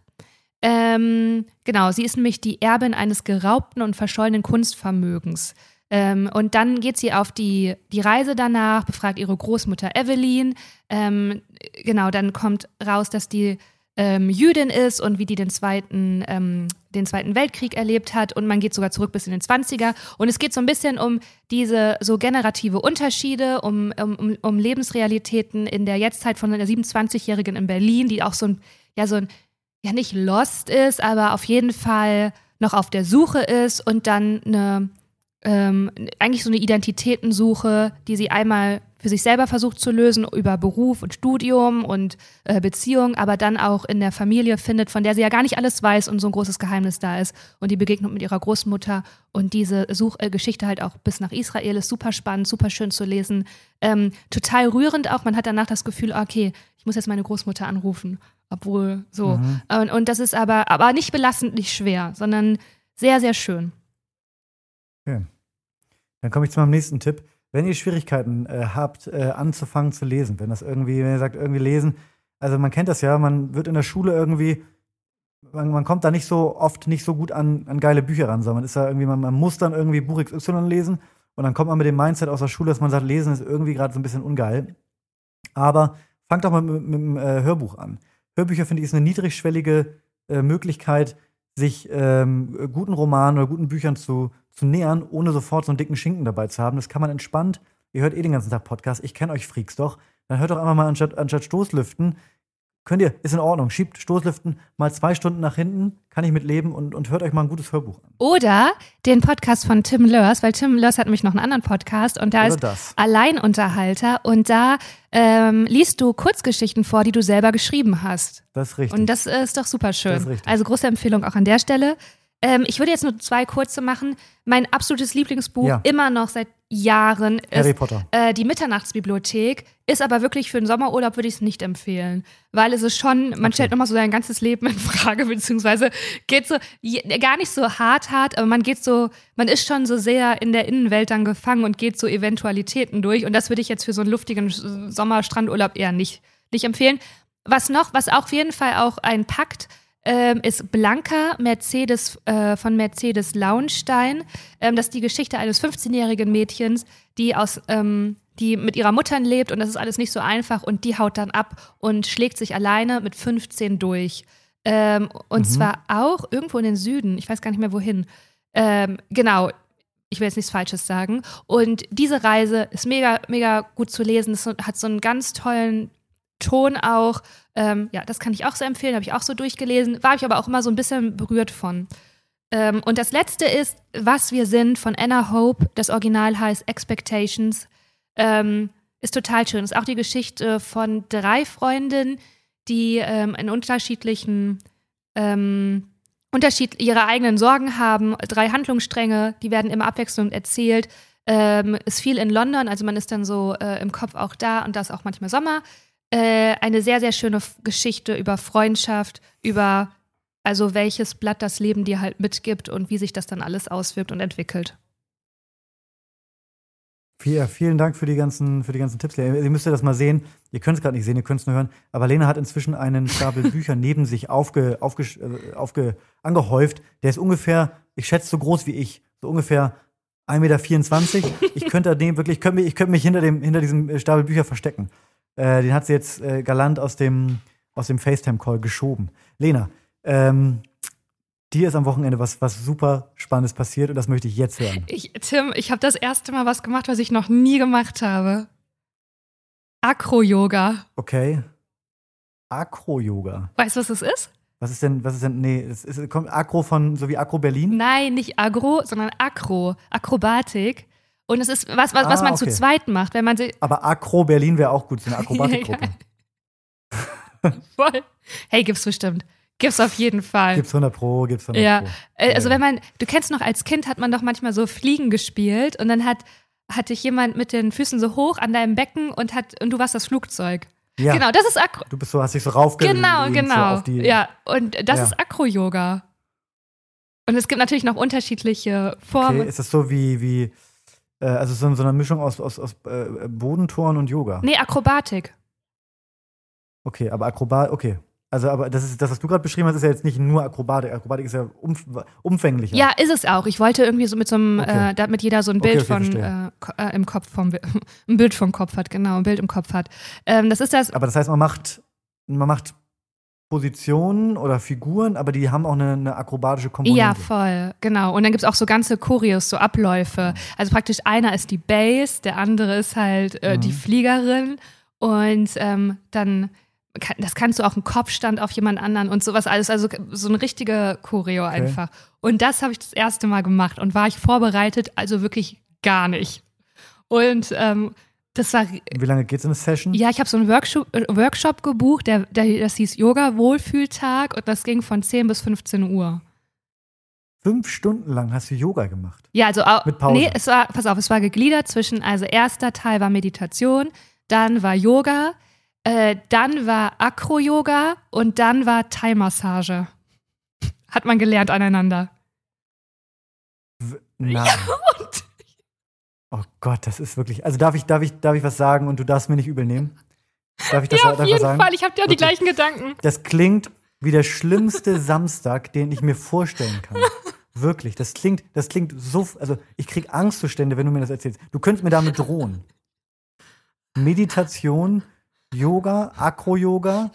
Ähm, genau, sie ist nämlich die Erbin eines geraubten und verschollenen Kunstvermögens. Ähm, und dann geht sie auf die, die Reise danach, befragt ihre Großmutter Evelyn. Ähm, genau, dann kommt raus, dass die ähm, Jüdin ist und wie die den zweiten, ähm, den Zweiten Weltkrieg erlebt hat. Und man geht sogar zurück bis in den 20er. Und es geht so ein bisschen um diese so generative Unterschiede, um, um, um Lebensrealitäten in der Jetztzeit von einer 27-Jährigen in Berlin, die auch so ein, ja, so ein ja nicht lost ist, aber auf jeden Fall noch auf der Suche ist und dann eine ähm, eigentlich so eine Identitätensuche, die sie einmal für sich selber versucht zu lösen über Beruf und Studium und äh, Beziehung, aber dann auch in der Familie findet, von der sie ja gar nicht alles weiß und so ein großes Geheimnis da ist. Und die Begegnung mit ihrer Großmutter und diese Suchgeschichte äh, halt auch bis nach Israel ist super spannend, super schön zu lesen. Ähm, total rührend auch. Man hat danach das Gefühl, okay, ich muss jetzt meine Großmutter anrufen obwohl so. Mhm. Und, und das ist aber, aber nicht belastend, nicht schwer, sondern sehr, sehr schön. Okay. Dann komme ich zu meinem nächsten Tipp. Wenn ihr Schwierigkeiten äh, habt, äh, anzufangen zu lesen, wenn das irgendwie, wenn ihr sagt, irgendwie lesen, also man kennt das ja, man wird in der Schule irgendwie, man, man kommt da nicht so oft nicht so gut an, an geile Bücher ran, sondern man ist da irgendwie, man, man muss dann irgendwie Buch XY lesen und dann kommt man mit dem Mindset aus der Schule, dass man sagt, lesen ist irgendwie gerade so ein bisschen ungeil. Aber fangt doch mal mit, mit, mit dem äh, Hörbuch an. Hörbücher, finde ich, ist eine niedrigschwellige äh, Möglichkeit, sich ähm, guten Romanen oder guten Büchern zu, zu nähern, ohne sofort so einen dicken Schinken dabei zu haben. Das kann man entspannt. Ihr hört eh den ganzen Tag Podcast. Ich kenne euch Freaks doch. Dann hört doch einfach mal anstatt, anstatt Stoßlüften Könnt ihr, ist in Ordnung. Schiebt Stoßlüften mal zwei Stunden nach hinten, kann ich mitleben und, und hört euch mal ein gutes Hörbuch an. Oder den Podcast von Tim Lörs, weil Tim Lörs hat nämlich noch einen anderen Podcast und da Oder ist das. Alleinunterhalter und da ähm, liest du Kurzgeschichten vor, die du selber geschrieben hast. Das ist richtig. Und das ist doch super schön. Also große Empfehlung auch an der Stelle. Ähm, ich würde jetzt nur zwei kurze machen. Mein absolutes Lieblingsbuch, ja. immer noch seit Jahren, Harry ist Potter. Äh, die Mitternachtsbibliothek. Ist aber wirklich für einen Sommerurlaub würde ich es nicht empfehlen. Weil es ist schon, man okay. stellt nochmal so sein ganzes Leben in Frage, beziehungsweise geht so, gar nicht so hart, hart, aber man geht so, man ist schon so sehr in der Innenwelt dann gefangen und geht so Eventualitäten durch. Und das würde ich jetzt für so einen luftigen Sommerstrandurlaub eher nicht, nicht empfehlen. Was noch, was auf jeden Fall auch ein Pakt ähm, ist Blanca Mercedes äh, von Mercedes Launstein. Ähm, das ist die Geschichte eines 15-jährigen Mädchens, die aus ähm, die mit ihrer Mutter lebt und das ist alles nicht so einfach und die haut dann ab und schlägt sich alleine mit 15 durch. Ähm, und mhm. zwar auch irgendwo in den Süden, ich weiß gar nicht mehr wohin. Ähm, genau, ich will jetzt nichts Falsches sagen. Und diese Reise ist mega, mega gut zu lesen. Es hat so einen ganz tollen Ton auch. Ähm, ja, das kann ich auch so empfehlen, habe ich auch so durchgelesen, war ich aber auch immer so ein bisschen berührt von. Ähm, und das letzte ist Was wir sind von Anna Hope. Das Original heißt Expectations. Ähm, ist total schön. Ist auch die Geschichte von drei Freundinnen, die ähm, in unterschiedlichen ähm, Unterschied ihre eigenen Sorgen haben. Drei Handlungsstränge, die werden immer abwechselnd erzählt. Ähm, ist viel in London, also man ist dann so äh, im Kopf auch da und da ist auch manchmal Sommer äh, eine sehr, sehr schöne Geschichte über Freundschaft, über also welches Blatt das Leben dir halt mitgibt und wie sich das dann alles auswirkt und entwickelt. Ja, vielen Dank für die ganzen, für die ganzen Tipps. Ihr müsst das mal sehen. Ihr könnt es gerade nicht sehen, ihr könnt es nur hören. Aber Lena hat inzwischen einen Stapel Bücher neben sich aufge, aufge, äh, aufge, angehäuft. Der ist ungefähr, ich schätze, so groß wie ich. So ungefähr 1,24 Meter. Ich könnte dem wirklich, ich könnte mich, ich könnte mich hinter, dem, hinter diesem Stapel Bücher verstecken. Äh, den hat sie jetzt äh, galant aus dem, aus dem FaceTime-Call geschoben. Lena, ähm, dir ist am Wochenende was, was super Spannendes passiert und das möchte ich jetzt hören. Ich, Tim, ich habe das erste Mal was gemacht, was ich noch nie gemacht habe. Akro-Yoga. Okay. Akro-Yoga. Weißt du, was das ist? Was ist denn, was ist denn, nee, es ist, kommt Akro von, so wie Akro Berlin? Nein, nicht Agro, sondern Akro. Akrobatik. Und es ist was, was, was Ah, man okay. zu zweit macht, wenn man sich. Aber Akro Berlin wäre auch gut, so eine Akrobatikgruppe. Voll. Hey, gibt's bestimmt. Gibt's auf jeden Fall. Gibt's 100 Pro, gibt's 100 Ja, Pro. äh, also Ja. wenn man, du kennst noch, als Kind hat man doch manchmal so Fliegen gespielt und dann hat, hat dich jemand mit den Füßen so hoch an deinem Becken und hat, und du warst das Flugzeug. Ja, Genau, das ist Akro. du bist so, hast dich so raufgelegt. Genau, so genau. die, ja, und das Ja. ist Akro-Yoga. Und es gibt natürlich noch unterschiedliche Formen. Okay, ist das so wie, wie äh, also so, so eine Mischung aus, aus, aus äh, Bodentoren und Yoga? nee, Akrobatik. Okay, aber Akrobat, okay. Also, aber das ist das, was du gerade beschrieben hast, ist ja jetzt nicht nur Akrobatik. Akrobatik ist ja umf umfänglicher. Ja, ist es auch. Ich wollte irgendwie so mit so einem, Okay. äh, damit jeder so ein Okay, Bild okay, von äh, ko- äh, im Kopf vom ein Bild vom Kopf hat, genau, ein Bild im Kopf hat. Ähm, das ist das. Aber das heißt, man macht, man macht Positionen oder Figuren, aber die haben auch eine, eine akrobatische Komponente. Ja, voll, genau. Und dann gibt's auch so ganze Choreos, so Abläufe. Also praktisch einer ist die Base, der andere ist halt äh, die Mhm. Fliegerin und ähm, dann kann, das kannst du auch einen Kopfstand auf jemand anderen und sowas alles. Also so eine richtige Choreo einfach. Und das habe ich das erste Mal gemacht und war ich vorbereitet, also wirklich gar nicht. Und ähm, das war Wie lange geht so eine Session? ja, ich habe so einen Workshop, äh, Workshop gebucht, der, der, das hieß Yoga Wohlfühltag und das ging von 10 bis 15 Uhr. Fünf Stunden lang hast du Yoga gemacht. Ja, also auch, Mit Pause. nee, es war, pass auf, es war gegliedert zwischen, also erster Teil war Meditation, dann war Yoga, äh, dann war Akro-Yoga und dann war Thai-Massage. Hat man gelernt aneinander. Nein. Oh Gott, das ist wirklich. Also darf ich, darf ich, darf ich was sagen und du darfst mir nicht übel nehmen? Darf ich das, Ja, auf jeden sagen? Fall, ich habe ja die Wirklich. gleichen Gedanken. Das klingt wie der schlimmste Samstag, den ich mir vorstellen kann. Wirklich, das klingt, das klingt so, also ich krieg Angstzustände, wenn du mir das erzählst. Du könntest mir damit drohen. Meditation, Yoga, Akro-Yoga,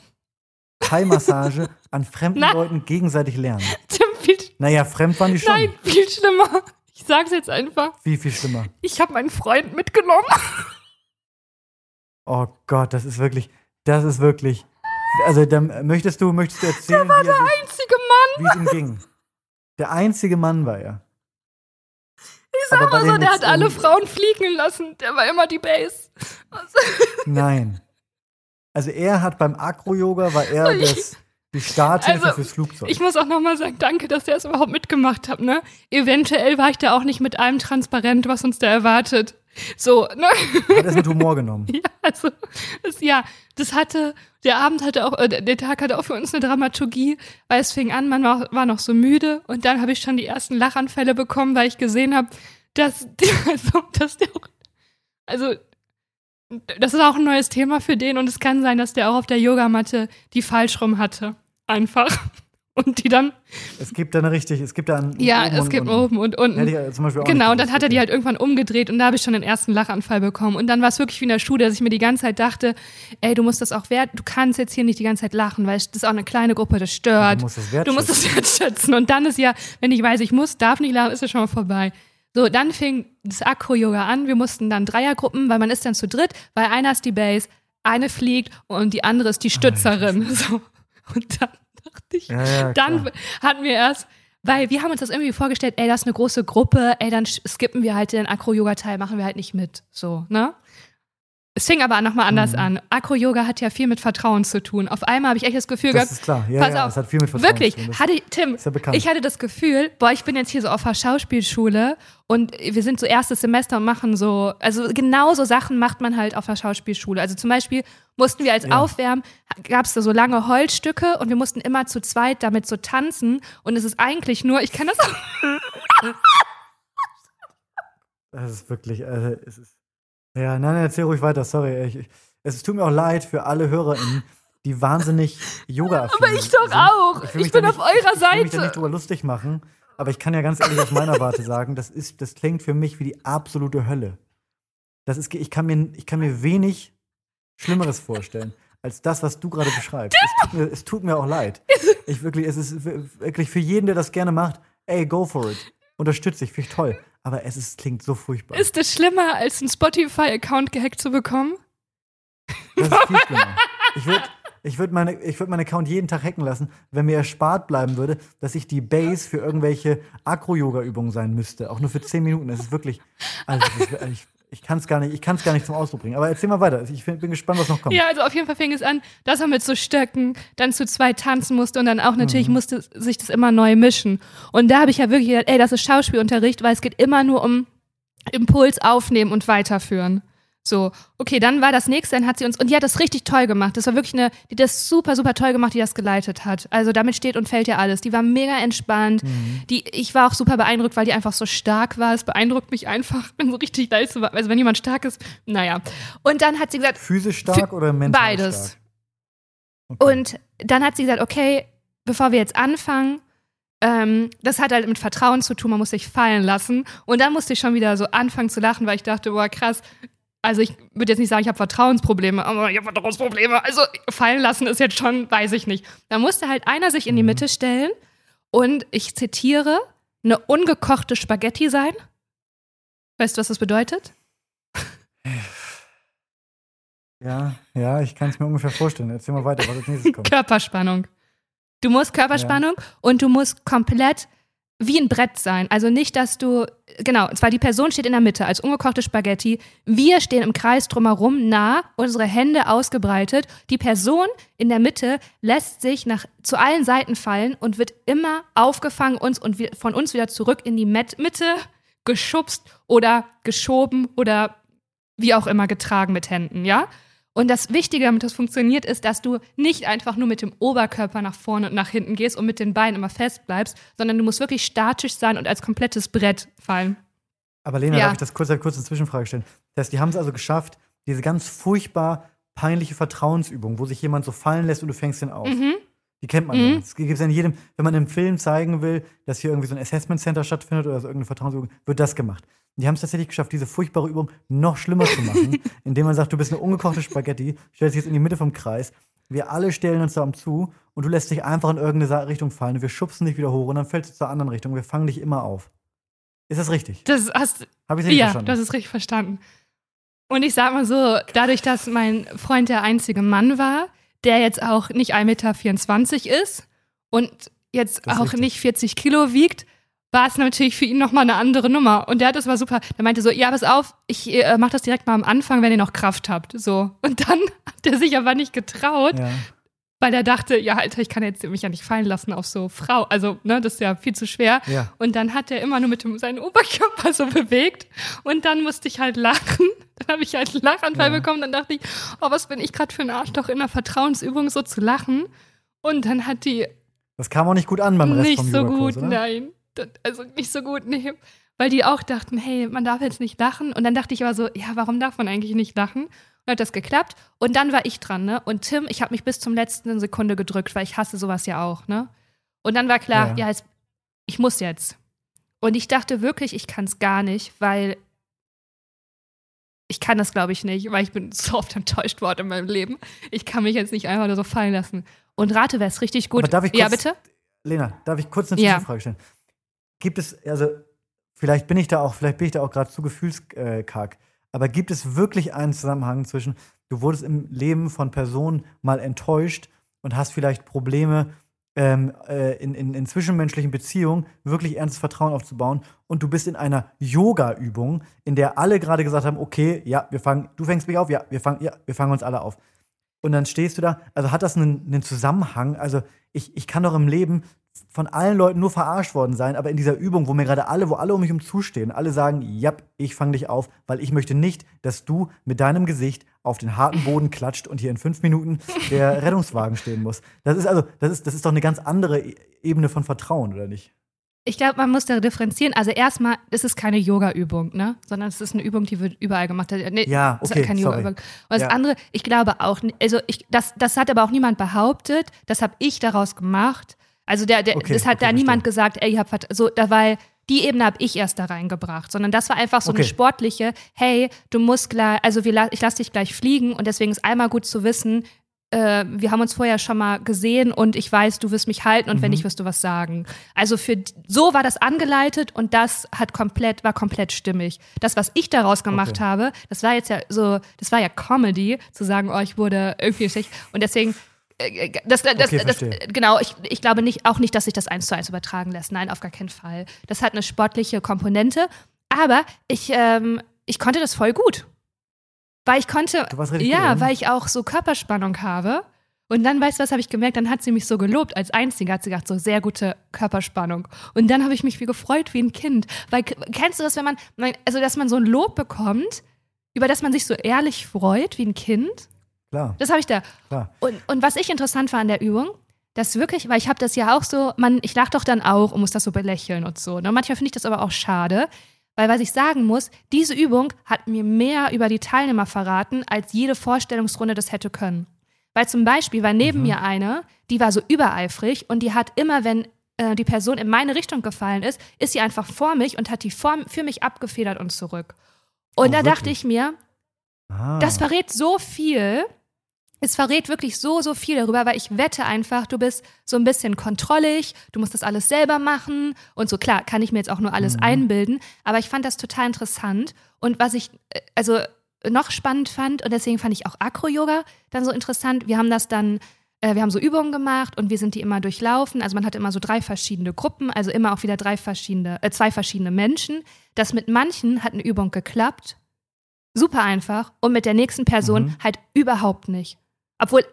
Thai-Massage an fremden Nein. Leuten gegenseitig lernen. Tim, viel, Naja, fremd waren die schon. nein, viel schlimmer. Ich sag's jetzt einfach. Wie viel schlimmer. Ich habe meinen Freund mitgenommen. Oh Gott, das ist wirklich, das ist wirklich. Also dann möchtest du, möchtest du erzählen, wie, er sich, Einzige Mann. wie es ihm ging? Der einzige Mann war er. Ich sag mal so, der hat alle Frauen fliegen lassen. Der war immer die Base. Nein. Also er hat beim Akro-Yoga war er das, die Starthilfe Also, fürs Flugzeug. ich muss auch nochmal sagen, danke, dass der es überhaupt mitgemacht hat, ne? Eventuell war ich da auch nicht mit allem transparent, was uns da erwartet. So, ne? hat es mit Humor genommen. Ja, also, das, ja, das hatte, der Abend hatte auch, äh, der Tag hatte auch für uns eine Dramaturgie, weil es fing an, man war, war noch so müde und dann habe ich schon die ersten Lachanfälle bekommen, weil ich gesehen habe, dass, also, dass der auch, also, das ist auch ein neues Thema für den und es kann sein, dass der auch auf der Yogamatte die falsch rum hatte. Einfach. Und die dann, Es gibt da eine richtig, es gibt da einen ja, es gibt oben und unten. Ja auch Genau, und dann hat er die halt irgendwann umgedreht und da habe ich schon den ersten Lachanfall bekommen. Und dann war es wirklich wie in der Schule, dass ich mir die ganze Zeit dachte, ey, du musst das auch wert, du kannst jetzt hier nicht die ganze Zeit lachen, weil das ist auch eine kleine Gruppe, das stört. Du musst das Du musst wertschätzen. es wertschätzen. Und dann ist ja, wenn ich weiß, ich muss, darf nicht lachen, ist es schon mal vorbei. So, dann fing das Akro-Yoga an. Wir mussten dann Dreiergruppen, weil man ist dann zu dritt, weil einer ist die Base, eine fliegt und die andere ist die Stützerin. So. Und dann dachte ich, Ja, ja, dann hatten wir erst, weil wir haben uns das irgendwie vorgestellt, ey, das ist eine große Gruppe, ey, dann skippen wir halt den Akro-Yoga-Teil, machen wir halt nicht mit. So, ne? Es fing aber nochmal anders Mhm. an. Akro-Yoga hat ja viel mit Vertrauen zu tun. Auf einmal habe ich echt das Gefühl Das gehabt, ist klar. Ja, pass ja, auf, es hat viel mit Vertrauen wirklich, zu tun. Das hatte, Tim, ist ja bekannt. ich hatte das Gefühl, boah, ich bin jetzt hier so auf der Schauspielschule und wir sind so erstes Semester und machen so, also genau so Sachen macht man halt auf der Schauspielschule. Also zum Beispiel mussten wir als Ja. Aufwärmen, gab es da so lange Holzstücke und wir mussten immer zu zweit damit so tanzen und es ist eigentlich nur, ich kann das auch, Das ist wirklich, also, es ist. Ja, nein, nein, erzähl ruhig weiter, sorry. Ich, ich, es tut mir auch leid für alle HörerInnen, die wahnsinnig yoga aber ich doch auch. will Ich, mich da bin auf nicht- eurer Ich will mich da nicht Seite. drüber lustig machen, aber ich kann ja ganz ehrlich aus meiner Warte sagen, das, ist, das klingt für mich wie die absolute Hölle. Das ist, ich, kann mir, ich kann mir wenig Schlimmeres vorstellen. als das, was du gerade beschreibst. Es tut, mir, es tut mir auch leid. Ich wirklich, es ist wirklich für jeden, der das gerne macht, ey, go for it. Unterstütze ich, finde ich toll. Aber es ist, klingt so furchtbar. Ist das schlimmer, als einen Spotify-Account gehackt zu bekommen? Das ist viel schlimmer. Ich würde ich würd meine, ich würd meinen Account jeden Tag hacken lassen, wenn mir erspart bleiben würde, dass ich die Base für irgendwelche Akro-Yoga-Übungen sein müsste. Auch nur für 10 Minuten. Das ist wirklich. Also, das ist, ich, ich kann es gar, nicht, gar nicht zum Ausdruck bringen. Aber erzähl mal weiter. Ich bin gespannt, was noch kommt. Ja, also auf jeden Fall fing es an, dass er mit so Stöcken dann zu zwei tanzen musste und dann auch natürlich mhm. musste sich das immer neu mischen. Und da habe ich ja wirklich gedacht, ey, das ist Schauspielunterricht, weil es geht immer nur um Impuls aufnehmen und weiterführen. So, okay, dann war das nächste, dann hat sie uns, und die hat das richtig toll gemacht. Das war wirklich eine, die das super, super toll gemacht, die das geleitet hat. Also damit steht und fällt ja alles. Die war mega entspannt. Mhm. Die, ich war auch super beeindruckt, weil die einfach so stark war. Es beeindruckt mich einfach, wenn so richtig nice war. Also wenn jemand stark ist, naja. Und dann hat sie gesagt. Physisch stark oder mental beides. stark? Okay. Und dann hat sie gesagt, okay, bevor wir jetzt anfangen, ähm, das hat halt mit Vertrauen zu tun, man muss sich fallen lassen. Und dann musste ich schon wieder so anfangen zu lachen, weil ich dachte, boah, krass, also ich würde jetzt nicht sagen, ich habe Vertrauensprobleme, aber ich habe Vertrauensprobleme. Also fallen lassen ist jetzt schon, weiß ich nicht. Da musste halt einer sich in die mhm. Mitte stellen und ich zitiere, eine ungekochte Spaghetti sein. Weißt du, was das bedeutet? Ja, ja, ich kann es mir ungefähr vorstellen. Erzähl mal weiter, was als nächstes kommt. Körperspannung. Du musst Körperspannung ja. und du musst komplett wie ein Brett sein. Also nicht, dass du, genau, und zwar die Person steht in der Mitte als ungekochte Spaghetti. Wir stehen im Kreis drumherum nah, unsere Hände ausgebreitet. Die Person in der Mitte lässt sich nach, zu allen Seiten fallen und wird immer aufgefangen uns und von uns wieder zurück in die Mitte geschubst oder geschoben oder wie auch immer getragen mit Händen, ja? Und das Wichtige, damit das funktioniert, ist, dass du nicht einfach nur mit dem Oberkörper nach vorne und nach hinten gehst und mit den Beinen immer fest bleibst, sondern du musst wirklich statisch sein und als komplettes Brett fallen. Aber Lena, ja. darf ich das kurz, kurz eine Zwischenfrage stellen? Das heißt, die haben es also geschafft, diese ganz furchtbar peinliche Vertrauensübung, wo sich jemand so fallen lässt und du fängst ihn auf. Mhm. Die kennt man mhm. ja. Gibt es in jedem, wenn man im Film zeigen will, dass hier irgendwie so ein Assessment Center stattfindet oder so irgendeine Vertrauensübung, wird das gemacht. Die haben es tatsächlich geschafft, diese furchtbare Übung noch schlimmer zu machen, indem man sagt, du bist eine ungekochte Spaghetti, stellst dich jetzt in die Mitte vom Kreis, wir alle stellen uns da um zu und du lässt dich einfach in irgendeine Richtung fallen und wir schubsen dich wieder hoch und dann fällst du zur anderen Richtung. Wir fangen dich immer auf. Ist das richtig? Das hast Hab ich richtig ja, verstanden? das ist richtig verstanden. Und ich sag mal so, dadurch, dass mein Freund der einzige Mann war, der jetzt auch nicht 1,24 Meter ist und jetzt auch richtig. nicht 40 Kilo wiegt, war es natürlich für ihn nochmal eine andere Nummer. Und der hat das war super. Der meinte so, ja, pass auf, ich äh, mach das direkt mal am Anfang, wenn ihr noch Kraft habt. So. Und dann hat er sich aber nicht getraut, ja. weil er dachte, ja, Alter, ich kann jetzt mich ja nicht fallen lassen auf so Frau. Also, ne, das ist ja viel zu schwer. Ja. Und dann hat er immer nur mit dem, seinen Oberkörper so bewegt. Und dann musste ich halt lachen. Dann habe ich halt einen Lachanfall ja. bekommen. Dann dachte ich, oh, was bin ich gerade für ein Arschloch in einer Vertrauensübung so zu lachen. Und dann hat die das kam auch nicht gut an beim Rest nicht vom so gut, oder? nein also nicht so gut nehmen, weil die auch dachten, hey, man darf jetzt nicht lachen. Und dann dachte ich aber so, ja, warum darf man eigentlich nicht lachen? Und hat das geklappt. Und dann war ich dran, ne? Und Tim, ich habe mich bis zum letzten Sekunde gedrückt, weil ich hasse sowas ja auch, ne? Und dann war klar, ja, ja jetzt, ich muss jetzt. Und ich dachte wirklich, ich kann es gar nicht, weil ich kann das, glaube ich, nicht, weil ich bin so oft enttäuscht worden in meinem Leben. Ich kann mich jetzt nicht einfach nur so fallen lassen. Und rate, wer es richtig gut. Aber darf ich kurz, ja, bitte? Lena, darf ich kurz eine Zwischenfrage stellen? Gibt es, also vielleicht bin ich da auch, vielleicht bin ich da auch gerade zu gefühlskarg, aber gibt es wirklich einen Zusammenhang zwischen, du wurdest im Leben von Personen mal enttäuscht und hast vielleicht Probleme ähm, äh, in, in, in zwischenmenschlichen Beziehungen wirklich ernstes Vertrauen aufzubauen und du bist in einer Yoga-Übung, in der alle gerade gesagt haben, okay, ja, wir fangen, du fängst mich auf, ja, wir fangen, ja, wir fangen uns alle auf. Und dann stehst du da, also hat das einen, einen Zusammenhang? Also ich, ich kann doch im Leben von allen Leuten nur verarscht worden sein, aber in dieser Übung, wo mir gerade alle, wo alle um mich um zustehen, alle sagen, ja, ich fange dich auf, weil ich möchte nicht, dass du mit deinem Gesicht auf den harten Boden klatscht und hier in fünf Minuten der Rettungswagen stehen muss. Das ist also, das ist, das ist doch eine ganz andere e-, Ebene von Vertrauen, oder nicht? Ich glaube, man muss da differenzieren. Also erstmal, es ist keine Yoga-Übung, ne? Sondern es ist eine Übung, die wird überall gemacht. Nee, ja, okay, keine Yoga-Übung. Und das ja. andere, ich glaube auch, also ich, das, das hat aber auch niemand behauptet. Das habe ich daraus gemacht. Also der, der okay, das hat okay, da niemand gesagt, ey, ihr habt so, da weil die Ebene habe ich erst da reingebracht, sondern das war einfach so okay. eine sportliche, hey, du musst gleich, also wir, ich lasse dich gleich fliegen und deswegen ist einmal gut zu wissen, äh, wir haben uns vorher schon mal gesehen und ich weiß, du wirst mich halten und wenn nicht, wirst du was sagen. Also für so war das angeleitet und das hat komplett, war komplett stimmig. Das, was ich daraus gemacht Okay. habe, das war jetzt ja so, das war ja Comedy, zu sagen, oh, ich wurde irgendwie schlecht. Und deswegen, das, das, Okay, das, genau, ich, ich glaube nicht, auch nicht, dass sich das eins zu eins übertragen lässt. Nein, auf gar keinen Fall. Das hat eine sportliche Komponente. Aber ich, ähm, ich konnte das voll gut. Weil ich konnte, ja, oder? weil ich auch so Körperspannung habe. Und dann, weißt du, was habe ich gemerkt? Dann hat sie mich so gelobt. Als Einzige hat sie gesagt, so sehr gute Körperspannung. Und dann habe ich mich wie gefreut wie ein Kind. Weil, kennst du das, wenn man- also, dass man so ein Lob bekommt, über das man sich so ehrlich freut wie ein Kind? Klar, Das habe ich da. klar. Und, und was ich interessant war an der Übung, das wirklich, weil ich habe das ja auch so, man, ich lache doch dann auch und muss das so belächeln und so. Ne? Manchmal finde ich das aber auch schade, weil was ich sagen muss, diese Übung hat mir mehr über die Teilnehmer verraten, als jede Vorstellungsrunde das hätte können. Weil zum Beispiel war neben mir eine, die war so übereifrig und die hat immer, wenn äh, die Person in meine Richtung gefallen ist, ist sie einfach vor mich und hat die vor, für mich abgefedert und zurück. Und Oh, da dachte wirklich? ich mir, Ah. das verrät so viel. Es verrät wirklich so, so viel darüber, weil ich wette einfach, du bist so ein bisschen kontrollig, du musst das alles selber machen und so. Klar, kann ich mir jetzt auch nur alles einbilden, aber ich fand das total interessant. Und was ich, äh, also noch spannend fand, und deswegen fand ich auch Acro-Yoga dann so interessant, wir haben das dann, äh, wir haben so Übungen gemacht und wir sind die immer durchlaufen. Also man hatte immer so drei verschiedene Gruppen, also immer auch wieder drei verschiedene, äh, zwei verschiedene Menschen. Das mit manchen hat eine Übung geklappt, super einfach und mit der nächsten Person Mhm. halt überhaupt nicht. Obwohl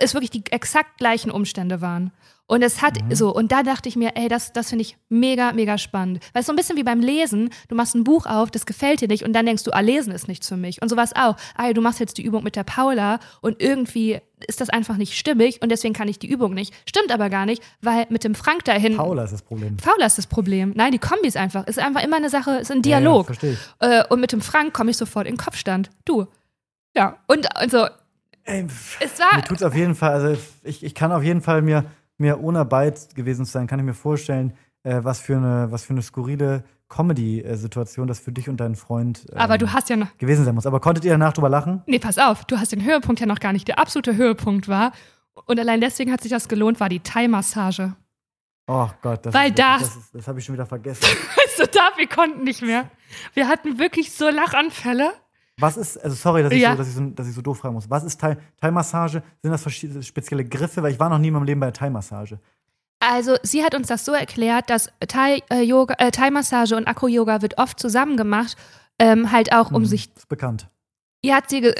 es wirklich die exakt gleichen Umstände waren. Und es hat Mhm. so, und da dachte ich mir, ey, das, das finde ich mega, mega spannend. Weil es so ein bisschen wie beim Lesen, du machst ein Buch auf, das gefällt dir nicht und dann denkst du, ah, lesen ist nichts für mich. Und sowas auch. Ah, du machst jetzt die Übung mit der Paula und irgendwie ist das einfach nicht stimmig und deswegen kann ich die Übung nicht. Stimmt aber gar nicht, weil mit dem Frank dahin. Paula ist das Problem. Paula ist das Problem. Nein, die Kombi ist einfach, ist einfach immer eine Sache, ist ein Ja, ja, Dialog. verstehe ich. Äh, und mit dem Frank komme ich sofort in den Kopfstand. Du. Ja. Und also, Ey, es war. mir tut's auf jeden Fall, also ich, ich kann auf jeden Fall mir, mir ohne Beit gewesen zu sein, kann ich mir vorstellen, äh, was, für eine, was für eine skurrile Comedy-Situation das für dich und deinen Freund ähm, Aber du hast ja noch. gewesen sein muss. Aber konntet ihr danach drüber lachen? Nee, pass auf, du hast den Höhepunkt ja noch gar nicht. Der absolute Höhepunkt war. Und allein deswegen hat sich das gelohnt, war die Thai-Massage. Oh Gott, das, Weil ist, das- das, ist- das habe ich schon wieder vergessen. Weißt du, da, wir konnten nicht mehr. Wir hatten wirklich so Lachanfälle. Was ist, also sorry, dass ich, Ja. so, dass ich, so, dass ich so doof fragen muss. Was ist Thai- Thai-Massage? Sind das spezielle Griffe? Weil ich war noch nie in meinem Leben bei der Thai-Massage. Also, sie hat uns das so erklärt, dass Thai-Yoga, äh, Thai-Massage und Akro-Yoga wird oft zusammen gemacht, ähm, halt auch um Hm, sich. Ist bekannt. Ihr hat sie. Ge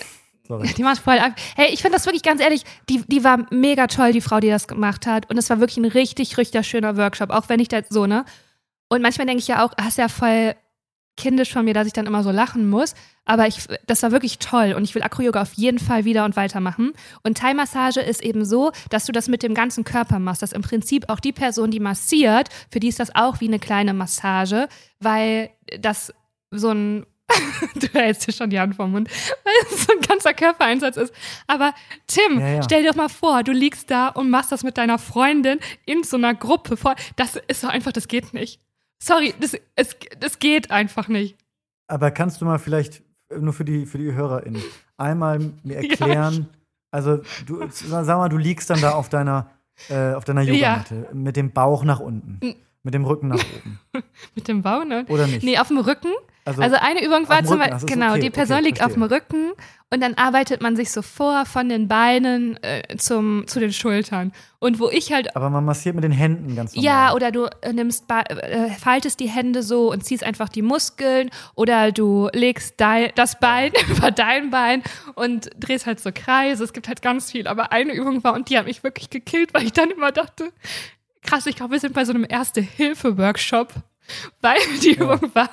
Sorry. Die macht voll ab. Hey, ich finde das wirklich ganz ehrlich, die, die war mega toll, die Frau, die das gemacht hat. Und es war wirklich ein richtig, richtig schöner Workshop, auch wenn ich da so, ne? Und manchmal denke ich ja auch, ah, ist ja voll kindisch von mir, dass ich dann immer so lachen muss. Aber ich, das war wirklich toll und ich will Acro-Yoga auf jeden Fall wieder und weitermachen. Und Thai-Massage ist eben so, dass du das mit dem ganzen Körper machst. Dass im Prinzip auch die Person, die massiert, für die ist das auch wie eine kleine Massage, weil das so ein du hältst dir schon die Hand vom Mund, weil es so ein ganzer Körpereinsatz ist. Aber Tim, Ja, ja. stell dir doch mal vor, du liegst da und machst das mit deiner Freundin in so einer Gruppe. Vor das ist doch einfach, das geht nicht. Sorry, das, es, das geht einfach nicht. Aber kannst du mal vielleicht äh, nur für die, für die HörerInnen einmal mir erklären, also du, sag mal, du liegst dann da auf deiner, äh, auf deiner Ja. Yogamatte mit dem Bauch nach unten, mit dem Rücken nach oben. Mit dem Bau, ne? Oder nicht? Nee, auf dem Rücken. Also- Also, eine Übung war zum Beispiel, genau, okay, die Person okay, liegt auf dem. Rücken und dann arbeitet man sich so vor von den Beinen äh, zum, zu den Schultern. Und wo ich halt Aber man massiert mit den Händen ganz normal. Ja, oder du äh, nimmst, äh, faltest die Hände so und ziehst einfach die Muskeln oder du legst dei- das Bein über dein Bein und drehst halt so Kreise. Es gibt halt ganz viel. Aber eine Übung war und die hat mich wirklich gekillt, weil ich dann immer dachte, krass, ich glaube, wir sind bei so einem Erste-Hilfe-Workshop, weil die Übung war,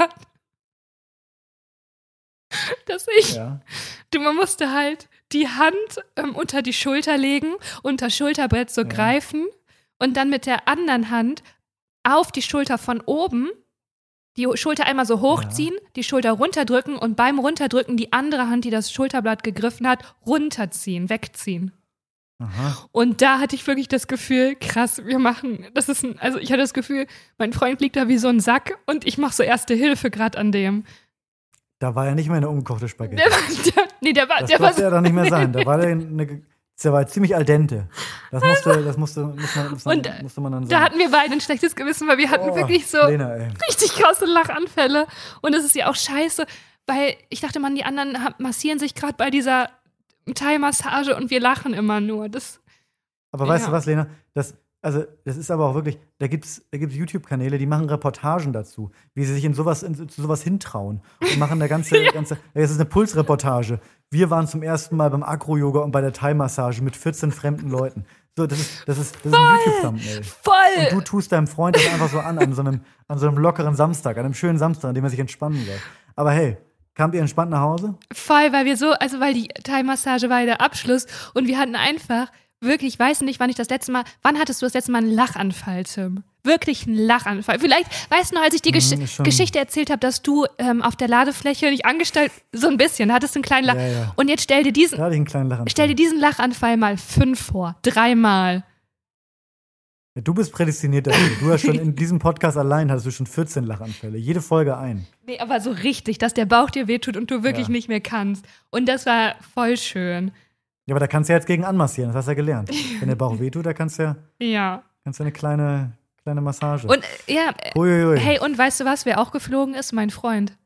dass ich Ja. Du, man musste halt die Hand ähm, unter die Schulter legen, unter das Schulterbrett so greifen und dann mit der anderen Hand auf die Schulter von oben die Schulter einmal so hochziehen, die Schulter runterdrücken und beim Runterdrücken die andere Hand, die das Schulterblatt gegriffen hat, runterziehen, wegziehen. Aha. Und da hatte ich wirklich das Gefühl, krass, wir machen, das ist ein, also ich hatte das Gefühl, mein Freund liegt da wie so ein Sack und ich mache so erste Hilfe gerade an dem. Da war ja nicht mehr eine umgekochte Spaghetti. Der war, der, nee, der war, Das der war durfte ja dann nicht mehr sein. Da war der eine ja weit ziemlich al dente. Das musste, das musste, muss man, muss man, Und, musste man dann Da sagen. hatten wir beide ein schlechtes Gewissen, weil wir hatten Oh, wirklich so Lena, richtig krasse Lachanfälle. Und es ist ja auch scheiße, weil ich dachte, man, die anderen massieren sich gerade bei dieser Thai-Massage und wir lachen immer nur. Das, Aber weißt Ja. du was, Lena? Das, also, das ist aber auch wirklich, da gibt's, da gibt's YouTube-Kanäle, die machen Reportagen dazu, wie sie sich in sowas, in, zu sowas hintrauen und machen da ganze, ganze, das ist eine Pulsreportage. Wir waren zum ersten Mal beim Acro-Yoga und bei der Thai-Massage mit 14 fremden Leuten. So, das ist, das ist, das ist ein YouTube-Thumbnail. Und voll! du tust deinem Freund das einfach so an, an so einem, an so einem lockeren Samstag, an einem schönen Samstag, an dem er sich entspannen soll. Aber hey, kamt ihr entspannt nach Hause? Voll, weil wir so, also weil die Thai-Massage war ja der Abschluss und wir hatten einfach, wirklich, ich weiß nicht, wann ich das letzte Mal, wann hattest du das letzte Mal einen Lachanfall, Tim? Wirklich einen Lachanfall. Vielleicht, weißt du noch, als ich die Gesch ist schon- Geschichte erzählt habe, dass du ähm, auf der Ladefläche nicht angestellt, so ein bisschen, hattest einen kleinen Lach. Ja, ja. Und jetzt stell dir diesen, einen kleinen Lachen. stell dir diesen Lachanfall mal fünf vor. Dreimal. Ja, du bist prädestiniert dafür. Du hast schon in diesem Podcast allein hattest du schon 14 Lachanfälle. Jede Folge ein. Nee, aber so richtig, dass der Bauch dir wehtut und du wirklich Ja. nicht mehr kannst. Und das war voll schön. Ja, aber da kannst du ja jetzt gegen anmassieren, das hast du ja gelernt. Wenn der Bauch wehtut, da kannst du ja, Ja. kannst du eine kleine, kleine Massage. Und äh, ja, Uiuiui. Hey, und weißt du was, wer auch geflogen ist? Mein Freund.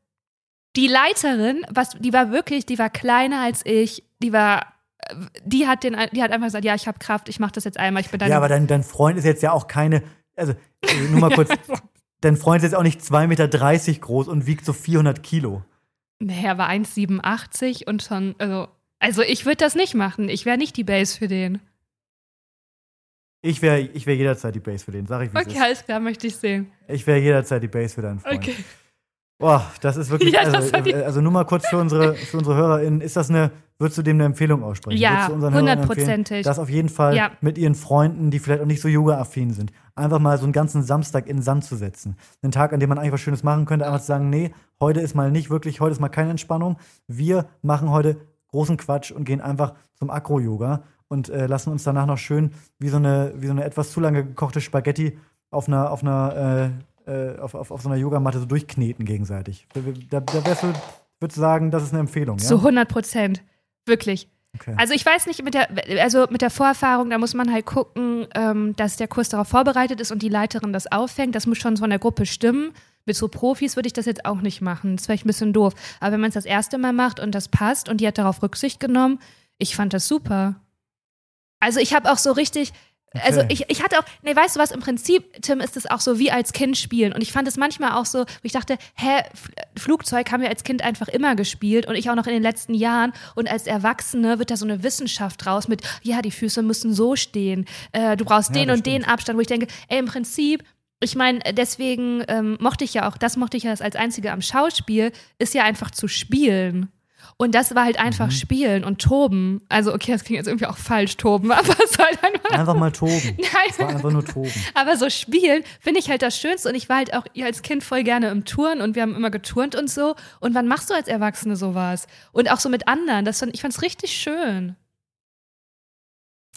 Die Leiterin, was, die war wirklich, die war kleiner als ich, die war, äh, die hat den, die hat einfach gesagt, ja, ich habe Kraft, ich mache das jetzt einmal, ich bin ja, aber dein, dein Freund ist jetzt ja auch keine, also äh, nur mal kurz, dein Freund ist jetzt auch nicht 2,30 Meter groß und wiegt so 400 Kilo. Nee, er war 1,87 und schon, also, also ich würde das nicht machen. Ich wäre nicht die Base für den. Ich wäre ich wär jederzeit die Base für den, sag ich wie Okay, es alles klar, möchte ich sehen. ist. Ich wäre jederzeit die Base für deinen Freund. Okay. Boah, das ist wirklich, Ja, das also, also nur mal kurz für unsere, für unsere HörerInnen, ist das eine, würdest du dem eine Empfehlung aussprechen? Ja, hundertprozentig. Das auf jeden Fall Ja. mit ihren Freunden, die vielleicht auch nicht so yoga-affin sind, einfach mal so einen ganzen Samstag in den Sand zu setzen. Einen Tag, an dem man eigentlich was Schönes machen könnte, einfach zu sagen, nee, heute ist mal nicht wirklich, heute ist mal keine Entspannung. Wir machen heute großen Quatsch und gehen einfach zum Acro-Yoga und äh, lassen uns danach noch schön wie so eine, wie so eine etwas zu lange gekochte Spaghetti auf einer, auf einer, äh, äh, auf, auf, auf so einer Yogamatte so durchkneten gegenseitig. Da, da wärst du, würdest du sagen, das ist eine Empfehlung, ja? Zu 100 Prozent. Wirklich. Okay. Also ich weiß nicht, mit der, also mit der Vorerfahrung, da muss man halt gucken, ähm, dass der Kurs darauf vorbereitet ist und die Leiterin das auffängt. Das muss schon von der Gruppe stimmen. Mit so Profis würde ich das jetzt auch nicht machen. Das ist vielleicht ein bisschen doof. Aber wenn man es das erste Mal macht und das passt und die hat darauf Rücksicht genommen, ich fand das super. Also ich habe auch so richtig, also Okay. ich, ich hatte auch, nee, weißt du was, im Prinzip, Tim, ist es auch so wie als Kind spielen. Und ich fand es manchmal auch so, wo ich dachte, hä, Flugzeug haben wir als Kind einfach immer gespielt und ich auch noch in den letzten Jahren. Und als Erwachsene wird da so eine Wissenschaft raus mit, ja, die Füße müssen so stehen, äh, du brauchst Ja, den und den Abstand, wo ich denke, ey, im Prinzip, ich meine, deswegen ähm, mochte ich ja auch, das mochte ich ja als Einzige am Schauspiel, ist ja einfach zu spielen. Und das war halt einfach Mhm. spielen und toben. Also, okay, das klingt jetzt irgendwie auch falsch, toben, aber es war halt einfach. Einfach mal toben. Es war Nein, einfach nur toben. aber so spielen finde ich halt das Schönste. Und ich war halt auch als Kind voll gerne im Touren und wir haben immer geturnt und so. Und wann machst du als Erwachsene sowas? Und auch so mit anderen. Das fand, ich fand es richtig schön.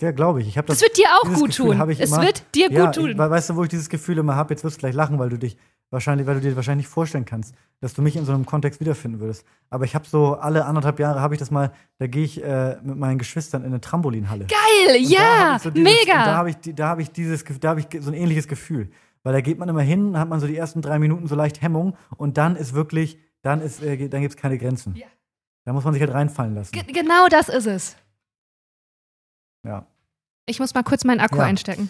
Ja, glaube ich. ich das, Das wird dir auch gut Gefühl tun. Es immer- wird dir ja, gut tun. Weißt du, wo ich dieses Gefühl immer habe? Jetzt wirst du gleich lachen, weil du dich wahrscheinlich, weil du dir wahrscheinlich nicht vorstellen kannst, dass du mich in so einem Kontext wiederfinden würdest. Aber ich habe so alle anderthalb Jahre habe ich das mal, da gehe ich äh, mit meinen Geschwistern in eine Trampolinhalle. Geil, Und ja, so dieses, und Da mega. habe ich, da hab ich dieses, da habe ich so ein ähnliches Gefühl, weil da geht man immer hin, hat man so die ersten drei Minuten so leicht Hemmung und dann ist wirklich, dann ist, äh, dann gibt's keine Grenzen. Ja. Da muss man sich halt reinfallen lassen. Ge- genau das ist es. Ja. Ich muss mal kurz meinen Akku Ja. einstecken.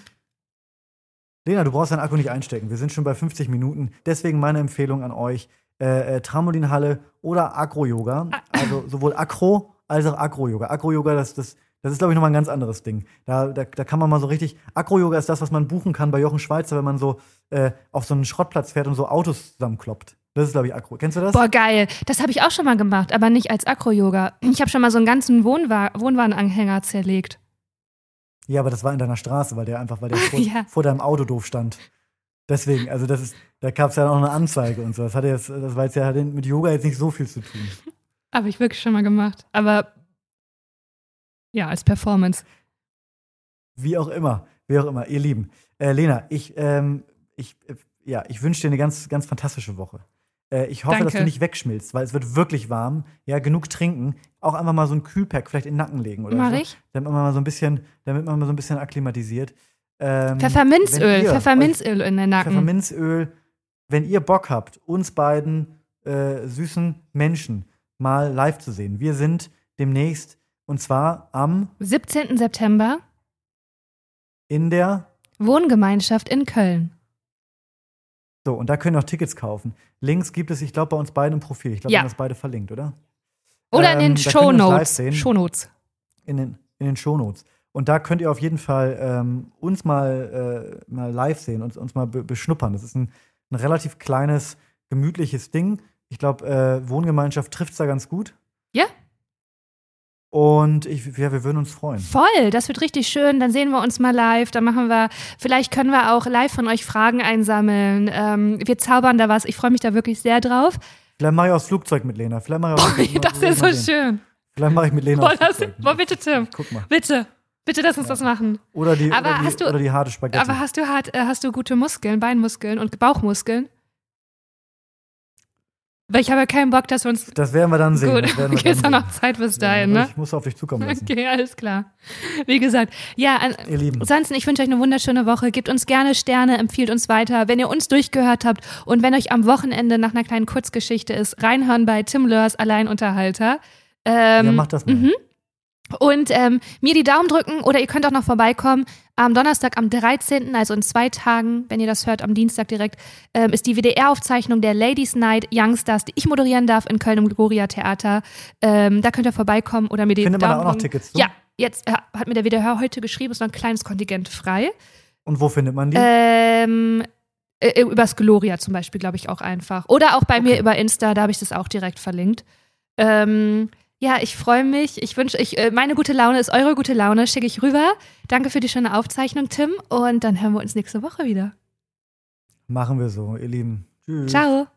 Lena, du brauchst deinen Akku nicht einstecken. Wir sind schon bei 50 Minuten. Deswegen meine Empfehlung an euch: äh, äh, Trampolinhalle oder Acro-Yoga. Ah. Also sowohl Acro als auch Acro-Yoga. Acro-Yoga, das, das, das ist, glaube ich, nochmal ein ganz anderes Ding. Da, da, da kann man mal so richtig. Acro-Yoga ist das, was man buchen kann bei Jochen Schweizer, wenn man so äh, auf so einen Schrottplatz fährt und so Autos zusammenkloppt. Das ist, glaube ich, Acro. Kennst du das? Boah, geil. Das habe ich auch schon mal gemacht, aber nicht als Akro-Yoga. Ich habe schon mal so einen ganzen Wohnwa Wohnwagenanhänger zerlegt. Ja, aber das war in deiner Straße, weil der einfach, weil der vor, Ja. vor deinem Auto doof stand. Deswegen, also das ist, da gab es ja auch eine Anzeige und so. Das hatte jetzt, das war jetzt ja hat mit Yoga jetzt nicht so viel zu tun. Habe ich wirklich schon mal gemacht. Aber ja, als Performance. Wie auch immer, wie auch immer, ihr Lieben. Äh, Lena, ich, ähm, ich, äh, ja, ich wünsche dir eine ganz, ganz fantastische Woche. Äh, ich hoffe, dass Danke. du nicht wegschmilzt, weil es wird wirklich warm. Ja, genug trinken. Auch einfach mal so ein Kühlpack vielleicht in den Nacken legen oder Mach so. ich. Damit man mal so ein bisschen, damit man mal so ein bisschen akklimatisiert. Ähm, Pfefferminzöl, ihr Pfefferminzöl in den Nacken. Pfefferminzöl, wenn ihr Bock habt, uns beiden äh, süßen Menschen mal live zu sehen. Wir sind demnächst und zwar am 17. September, in der Wohngemeinschaft in Köln. So und da können ihr auch Tickets kaufen. Links gibt es, ich glaube, bei uns beiden im Profil. Ich glaube, Ja. wir haben das beide verlinkt, oder? Oder in Ähm, den könnt ihr uns live Shownotes. Shownotes. in den, in den Shownotes. Und da könnt ihr auf jeden Fall ähm, uns mal, äh, mal live sehen und uns mal be beschnuppern. Das ist ein, ein relativ kleines, gemütliches Ding. Ich glaube, äh, Wohngemeinschaft trifft es da ganz gut. Ja. Und ich, ja, wir würden uns freuen. Voll, das wird richtig schön. Dann sehen wir uns mal live. Dann machen wir, vielleicht können wir auch live von euch Fragen einsammeln. Ähm, wir zaubern da was. Ich freue mich da wirklich sehr drauf. Vielleicht mache ich auch das Flugzeug mit Lena. Vielleicht mache ich auch Boah, das ist so schön. Vielleicht mache ich mit Lena Boah, das, boah, bitte, Tim. Guck mal. Bitte. Bitte, lass uns das machen. Oder die, Aber oder die, hast du- oder die harte Spaghetti. Aber hast du, hart, äh, hast du gute Muskeln, Beinmuskeln und Bauchmuskeln? Weil ich habe ja keinen Bock, dass wir uns. das werden wir dann sehen. Gut, okay, ist dann noch Zeit bis Ja, dahin, ne? Ich muss auf dich zukommen lassen. Okay, alles klar. Wie gesagt, ja, an, Ihr Lieben. Ansonsten, ich wünsche euch eine wunderschöne Woche. Gebt uns gerne Sterne, empfiehlt uns weiter. Wenn ihr uns durchgehört habt und wenn euch am Wochenende nach einer kleinen Kurzgeschichte ist, reinhören bei Tim Lörs Alleinunterhalter. Ähm, ja, mach das mal. mhm. Und ähm, mir die Daumen drücken oder ihr könnt auch noch vorbeikommen. Am Donnerstag, am 13., also in zwei Tagen, wenn ihr das hört, am Dienstag direkt, ähm, ist die WDR-Aufzeichnung der Ladies Night Youngstars, die ich moderieren darf in Köln im Gloria Theater. Ähm, da könnt ihr vorbeikommen oder mir die Findet man da Daumen auch noch. Tickets zu? Ja, jetzt äh, hat mir der WDR heute geschrieben, ist noch ein kleines Kontingent frei. Und wo findet man die? Ähm, äh, übers Gloria zum Beispiel, glaube ich, auch einfach. Oder auch bei mir über Insta, da habe ich das auch direkt verlinkt. Ähm, ja, ich freue mich. Ich wünsche, ich, äh, meine gute Laune ist eure gute Laune, schicke ich rüber. Danke für die schöne Aufzeichnung, Tim. Und dann hören wir uns nächste Woche wieder. Machen wir so, ihr Lieben. Tschüss. Ciao.